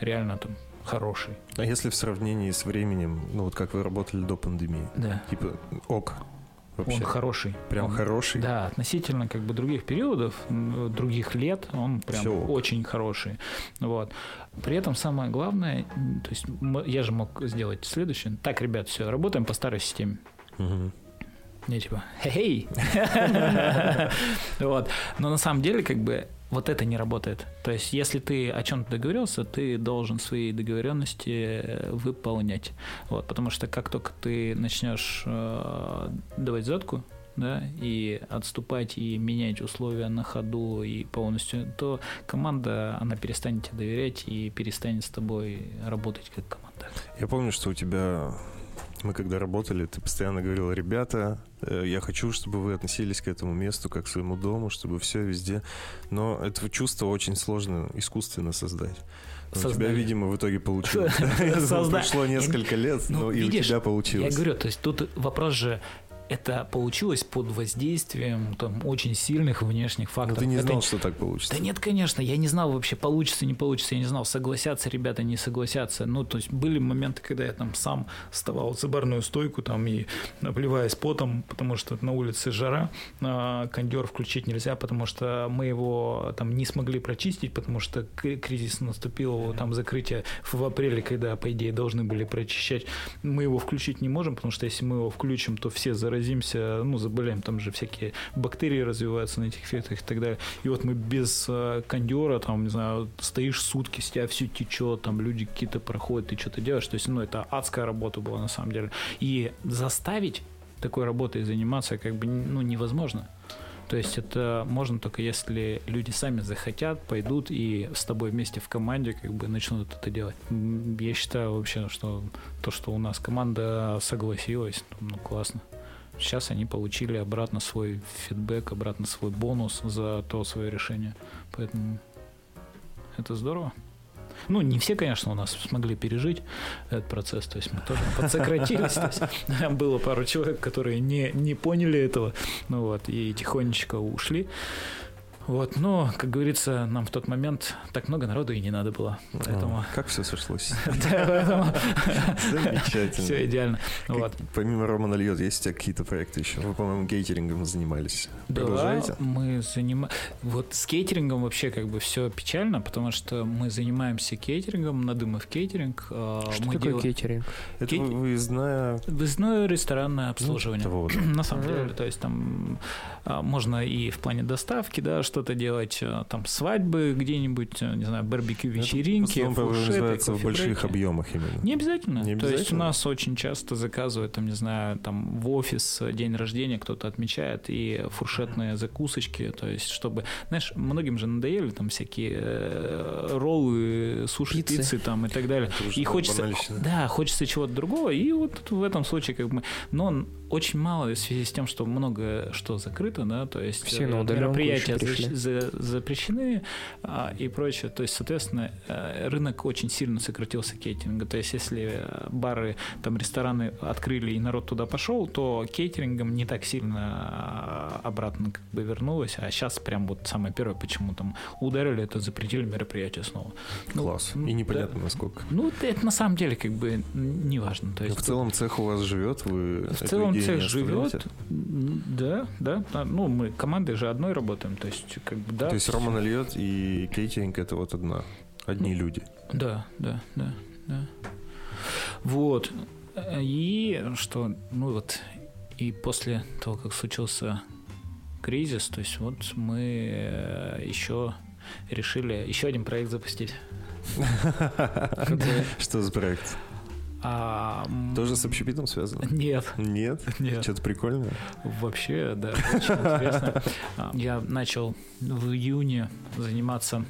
реально там хороший. А если в сравнении с временем, ну вот как вы работали до пандемии? Да. Типа ок, вообще. Он хороший. Прям он, хороший? Да, относительно как бы других периодов, других лет, он прям Все очень хороший. Вот. При этом самое главное, то есть я же мог сделать следующее. Так, ребят, все, работаем по старой системе. Угу. Не типа, хей! Вот. Но на самом деле, как бы, вот это не работает. То есть, если ты о чем-то договорился, ты должен свои договоренности э, выполнять. Вот, потому что как только ты начнешь э, давать задку, да, и отступать и менять условия на ходу и полностью, то команда, она перестанет тебе доверять и перестанет с тобой работать как команда. Я помню, что у тебя мы когда работали, ты постоянно говорил, ребята, э, я хочу, чтобы вы относились к этому месту как к своему дому, чтобы все везде. Но это чувство очень сложно искусственно создать. Но у тебя, видимо, в итоге получилось. Прошло несколько лет, но ну, и у тебя получилось. Я говорю, то есть тут вопрос же это получилось под воздействием там, очень сильных внешних факторов. Но ты не знал, это... что так получится? Да нет, конечно, я не знал вообще, получится, не получится, я не знал, согласятся ребята, не согласятся. Ну, то есть были моменты, когда я там сам вставал за барную стойку там и обливаясь потом, потому что на улице жара, а кондер включить нельзя, потому что мы его там не смогли прочистить, потому что кризис наступил, там закрытие в апреле, когда, по идее, должны были прочищать. Мы его включить не можем, потому что если мы его включим, то все заразятся заразимся, ну, заболеем, там же всякие бактерии развиваются на этих ветках и так далее. И вот мы без э, кондера, там, не знаю, стоишь сутки, с тебя все течет, там люди какие-то проходят, ты что-то делаешь. То есть, ну, это адская работа была на самом деле. И заставить такой работой заниматься как бы ну, невозможно. То есть это можно только если люди сами захотят, пойдут и с тобой вместе в команде как бы начнут это делать. Я считаю вообще, что то, что у нас команда согласилась, ну классно. Сейчас они получили обратно свой фидбэк, обратно свой бонус за то свое решение. Поэтому это здорово. Ну, не все, конечно, у нас смогли пережить этот процесс, то есть мы тоже подсократились. То есть, было пару человек, которые не, не поняли этого, ну вот, и тихонечко ушли. Вот, но, как говорится, нам в тот момент так много народу и не надо было. Поэтому... как все сошлось. Замечательно. Все идеально. Помимо Романа Льет, есть у тебя какие-то проекты еще? Вы, по-моему, кейтерингом занимались. Продолжаете? мы занимаемся... Вот с кейтерингом вообще как бы все печально, потому что мы занимаемся кейтерингом, надымов кейтеринг. А, что такое кейтеринг? Это выездное... Выездное ресторанное обслуживание. На самом деле, то есть там а, можно и в плане доставки, да, что что-то делать, э, там свадьбы где-нибудь, э, не знаю, барбекю, вечеринки, Это называется в больших объемах именно. Не обязательно. Не обязательно. То есть у нас очень часто заказывают, там, не знаю, там в офис день рождения кто-то отмечает, и фуршетные закусочки, то есть чтобы, знаешь, многим же надоели там всякие э, роллы, суши, пиццы, пиццы там и так далее. и хочется, да, хочется чего-то другого, и вот в этом случае как бы, но очень мало в связи с тем, что много что закрыто, да, то есть Все на мероприятия за, запрещены а, и прочее. То есть, соответственно, э, рынок очень сильно сократился кейтеринга. То есть, если бары, там рестораны открыли и народ туда пошел, то кейтерингом не так сильно а, обратно как бы вернулось. А сейчас прям вот самое первое, почему там ударили, это запретили мероприятие снова. Ну, Класс. Ну, и непонятно да. насколько. Ну, это на самом деле как бы не важно. То есть, в целом цех у вас живет, вы в целом цех живет, да, да, ну мы командой же одной работаем, то есть как бы да. То есть Рома нальет и кейтеринг это вот одна, одни ну, люди. Да, да, да, да. Вот. И что, ну вот, и после того, как случился кризис, то есть вот мы э, еще решили еще один проект запустить. Что за проект? А, Тоже с общепитом связано? Нет. Нет? Нет. Что-то прикольное? Вообще, да, очень интересно. А, я начал в июне заниматься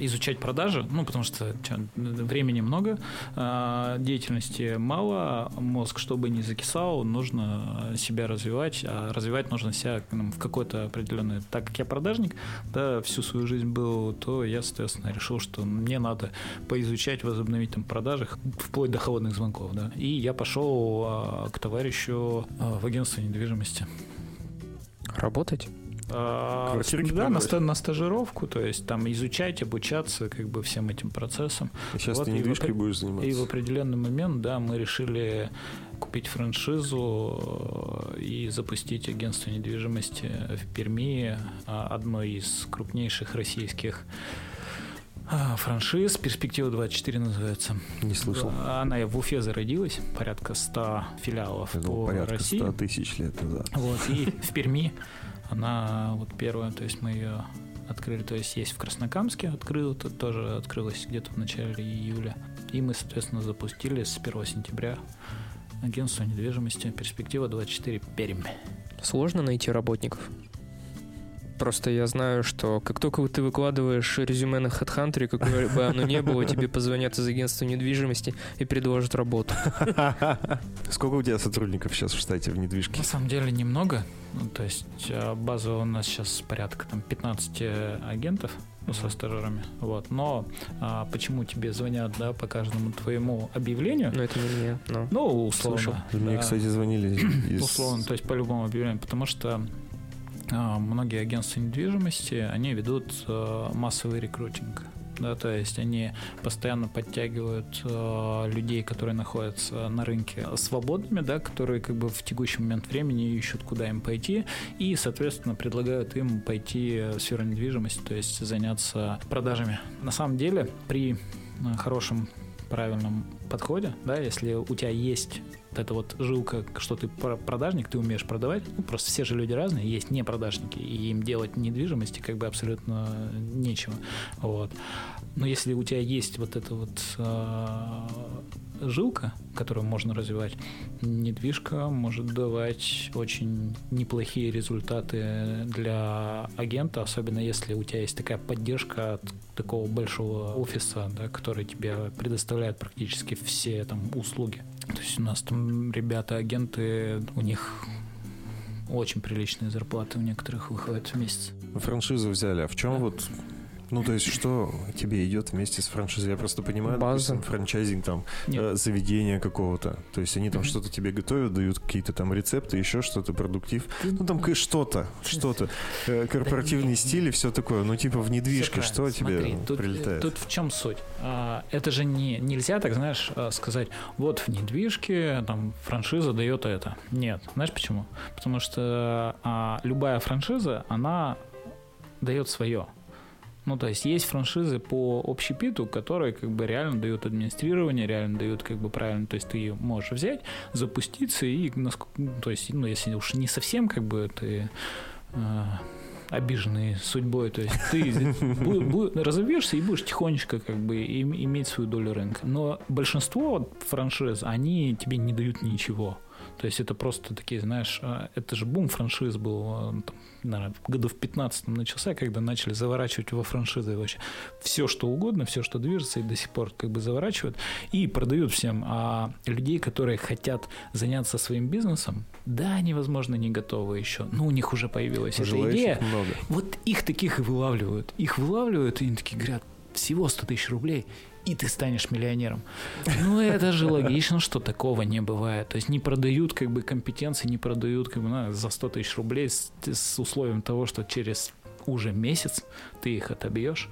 изучать продажи, ну, потому что времени много, э, деятельности мало, мозг, чтобы не закисал, нужно себя развивать, а развивать нужно себя ну, в какой-то определенный... Так как я продажник, да, всю свою жизнь был, то я, соответственно, решил, что мне надо поизучать, возобновить там продажи, вплоть до холодных звонков, да. И я пошел э, к товарищу в агентство недвижимости. Работать? А, да, на, на стажировку, то есть там изучать, обучаться как бы всем этим процессам. И сейчас вот, ты недвижкой будешь заниматься. И в определенный момент, да, мы решили купить франшизу э, и запустить агентство недвижимости в Перми, а, одной из крупнейших российских а, франшиз «Перспектива 24» называется. Не слышал. Она в Уфе зародилась, порядка 100 филиалов по порядка России. 100 тысяч лет назад. Вот, и в Перми она вот первая, то есть мы ее открыли, то есть есть в Краснокамске, открыл, тоже открылась где-то в начале июля. И мы, соответственно, запустили с 1 сентября агентство недвижимости «Перспектива 24 Пермь». Сложно найти работников? Просто я знаю, что как только ты выкладываешь резюме на HeadHunter, какое бы оно ни было, тебе позвонят из агентства недвижимости и предложат работу. Сколько у тебя сотрудников сейчас в штате в недвижке? На самом деле немного. Ну, то есть а, база у нас сейчас порядка там 15 агентов ну, со стажерами. Вот. Но а, почему тебе звонят, да, по каждому твоему объявлению? Ну, это не мне, но... Ну, условно. Слышал. Да. Мне, кстати, звонили из... Условно, то есть по любому объявлению, потому что многие агентства недвижимости, они ведут а, массовый рекрутинг. Да, то есть они постоянно подтягивают э, людей, которые находятся на рынке свободными, да, которые как бы в текущий момент времени ищут, куда им пойти, и, соответственно, предлагают им пойти в сферу недвижимости, то есть заняться продажами. На самом деле, при хорошем правильном подходе, да, если у тебя есть эта вот жилка, что ты продажник, ты умеешь продавать. Ну, просто все же люди разные, есть не продажники, и им делать недвижимости как бы абсолютно нечего. Вот. Но если у тебя есть вот эта вот э, жилка, которую можно развивать, недвижка может давать очень неплохие результаты для агента, особенно если у тебя есть такая поддержка от такого большого офиса, да, который тебе предоставляет практически все там услуги. То есть у нас там ребята, агенты, у них очень приличные зарплаты у некоторых выходят в месяц. Франшизу взяли, а в чем да. вот ну, то есть, что тебе идет вместе с франшизой? Я просто понимаю, База. допустим, франчайзинг там, э, заведения какого-то. То есть, они там mm-hmm. что-то тебе готовят, дают какие-то там рецепты, еще что-то, продуктив. Ну, там что-то, что-то. Э, корпоративный стиль и все такое. Ну, типа в недвижке, что тебе тут, прилетает? Тут в чем суть? А, это же не, нельзя так, знаешь, а, сказать, вот в недвижке там франшиза дает это. Нет. Знаешь почему? Потому что а, любая франшиза, она дает свое. Ну, то есть есть франшизы по общепиту, которые как бы реально дают администрирование, реально дают как бы правильно, то есть ты можешь взять, запуститься и, ну, то есть, ну, если уж не совсем как бы ты э, обиженный судьбой, то есть ты разовьешься и будешь тихонечко как бы иметь свою долю рынка. Но большинство франшиз, они тебе не дают ничего. То есть это просто такие, знаешь, а, это же бум франшиз был, а, там, наверное, году в 15 начался, когда начали заворачивать во франшизы вообще все, что угодно, все, что движется, и до сих пор как бы заворачивают и продают всем. А людей, которые хотят заняться своим бизнесом, да, они, возможно, не готовы еще, но у них уже появилась эта идея. Много. Вот их таких и вылавливают. Их вылавливают, и они такие говорят, всего 100 тысяч рублей, и ты станешь миллионером. Ну, это же логично, что такого не бывает. То есть не продают как бы компетенции, не продают как бы ну, за 100 тысяч рублей с, с условием того, что через уже месяц ты их отобьешь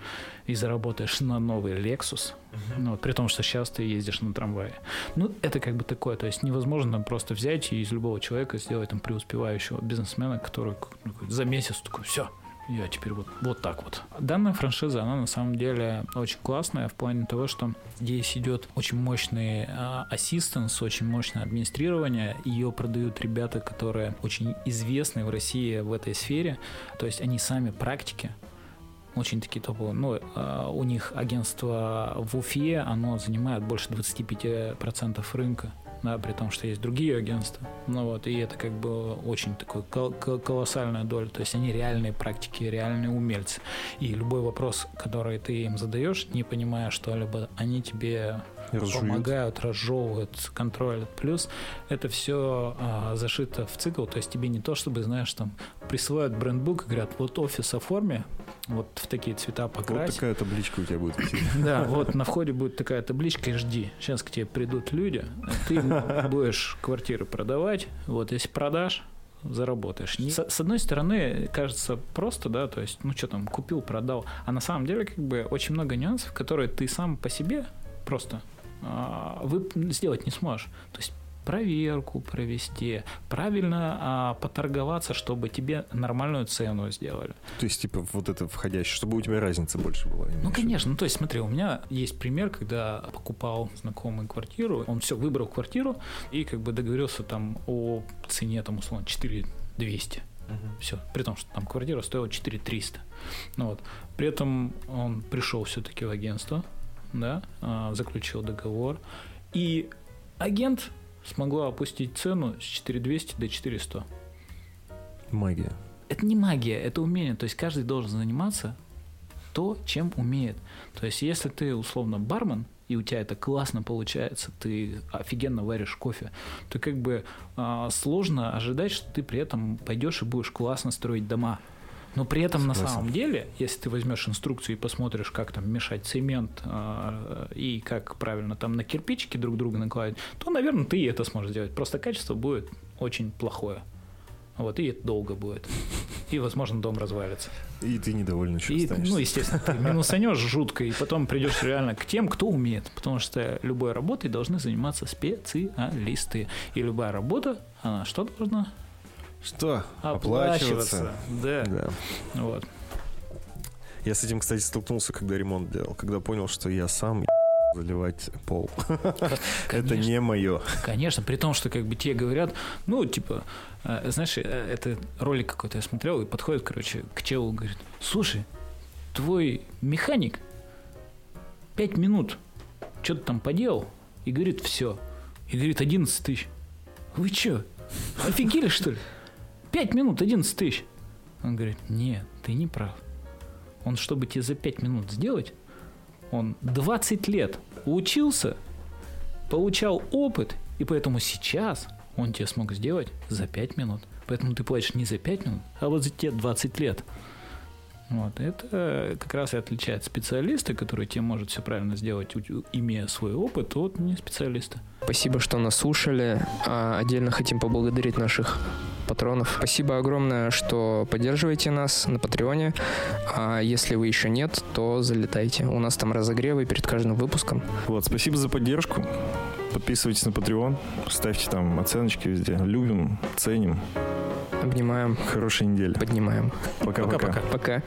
и заработаешь на новый Lexus, uh-huh. ну, при том, что сейчас ты ездишь на трамвае. Ну, это как бы такое, то есть невозможно просто взять и из любого человека сделать там преуспевающего бизнесмена, который ну, за месяц такой, все, я теперь вот, вот так вот. Данная франшиза, она на самом деле очень классная в плане того, что здесь идет очень мощный ассистенс, очень мощное администрирование. Ее продают ребята, которые очень известны в России в этой сфере. То есть они сами практики, очень такие топовые. Ну, а, у них агентство в Уфе, оно занимает больше 25% рынка да, при том, что есть другие агентства. Ну вот, и это как бы очень такой кол- колоссальная доля. То есть они реальные практики, реальные умельцы. И любой вопрос, который ты им задаешь, не понимая что-либо, они тебе Разжуют. помогают, разжевывают, контролят. Плюс это все а, зашито в цикл, то есть тебе не то, чтобы, знаешь, там присылают брендбук и говорят, вот офис оформи, вот в такие цвета покрась. Вот такая табличка у тебя будет Да, вот на входе будет такая табличка и жди. Сейчас к тебе придут люди, ты будешь квартиры продавать, вот если продашь, заработаешь. С, с одной стороны, кажется просто, да, то есть, ну что там, купил, продал, а на самом деле как бы очень много нюансов, которые ты сам по себе просто вы сделать не сможешь. То есть проверку провести, правильно а, поторговаться, чтобы тебе нормальную цену сделали. То есть, типа, вот это входящее, чтобы у тебя разница больше была. Ну, конечно. Ну, то есть, смотри, у меня есть пример, когда покупал знакомый квартиру, он все, выбрал квартиру и как бы договорился там о цене, там, условно, 4 200. Угу. Все. При том, что там квартира стоила 4 300. Ну, вот. При этом он пришел все-таки в агентство, да, а, заключил договор. И агент смогла опустить цену с 4200 до 400. Магия. Это не магия, это умение. То есть каждый должен заниматься то, чем умеет. То есть если ты условно бармен, и у тебя это классно получается, ты офигенно варишь кофе, то как бы э, сложно ожидать, что ты при этом пойдешь и будешь классно строить дома. Но при этом Согласен. на самом деле, если ты возьмешь инструкцию и посмотришь, как там мешать цемент э, и как правильно там на кирпичики друг друга накладывать, то, наверное, ты это сможешь сделать. Просто качество будет очень плохое. Вот, и это долго будет. И, возможно, дом развалится. И ты недовольно и, Ну, естественно, ты минусанешь жутко, и потом придешь реально к тем, кто умеет. Потому что любой работой должны заниматься специалисты. И любая работа, она что должна? Что? Оплачиваться. Оплачиваться. Да. да. Вот. Я с этим, кстати, столкнулся, когда ремонт делал. Когда понял, что я сам заливать пол. это не мое. Конечно, при том, что как бы тебе говорят, ну, типа, э, знаешь, э, это ролик какой-то я смотрел, и подходит, короче, к челу, говорит, слушай, твой механик пять минут что-то там поделал, и говорит, все. И говорит, 11 тысяч. Вы что, офигели, что ли? 5 минут 11 тысяч. Он говорит, нет, ты не прав. Он, чтобы тебе за 5 минут сделать, он 20 лет учился, получал опыт, и поэтому сейчас он тебе смог сделать за 5 минут. Поэтому ты платишь не за 5 минут, а вот за те 20 лет. Вот, это как раз и отличает специалиста, который тебе может все правильно сделать, имея свой опыт, от не специалиста. Спасибо, что нас слушали. А отдельно хотим поблагодарить наших патронов. Спасибо огромное, что поддерживаете нас на Патреоне. А если вы еще нет, то залетайте. У нас там разогревы перед каждым выпуском. Вот, спасибо за поддержку. Подписывайтесь на Patreon, ставьте там оценочки везде. Любим, ценим. Обнимаем. Хорошей недели. Поднимаем. Пока-пока. Пока.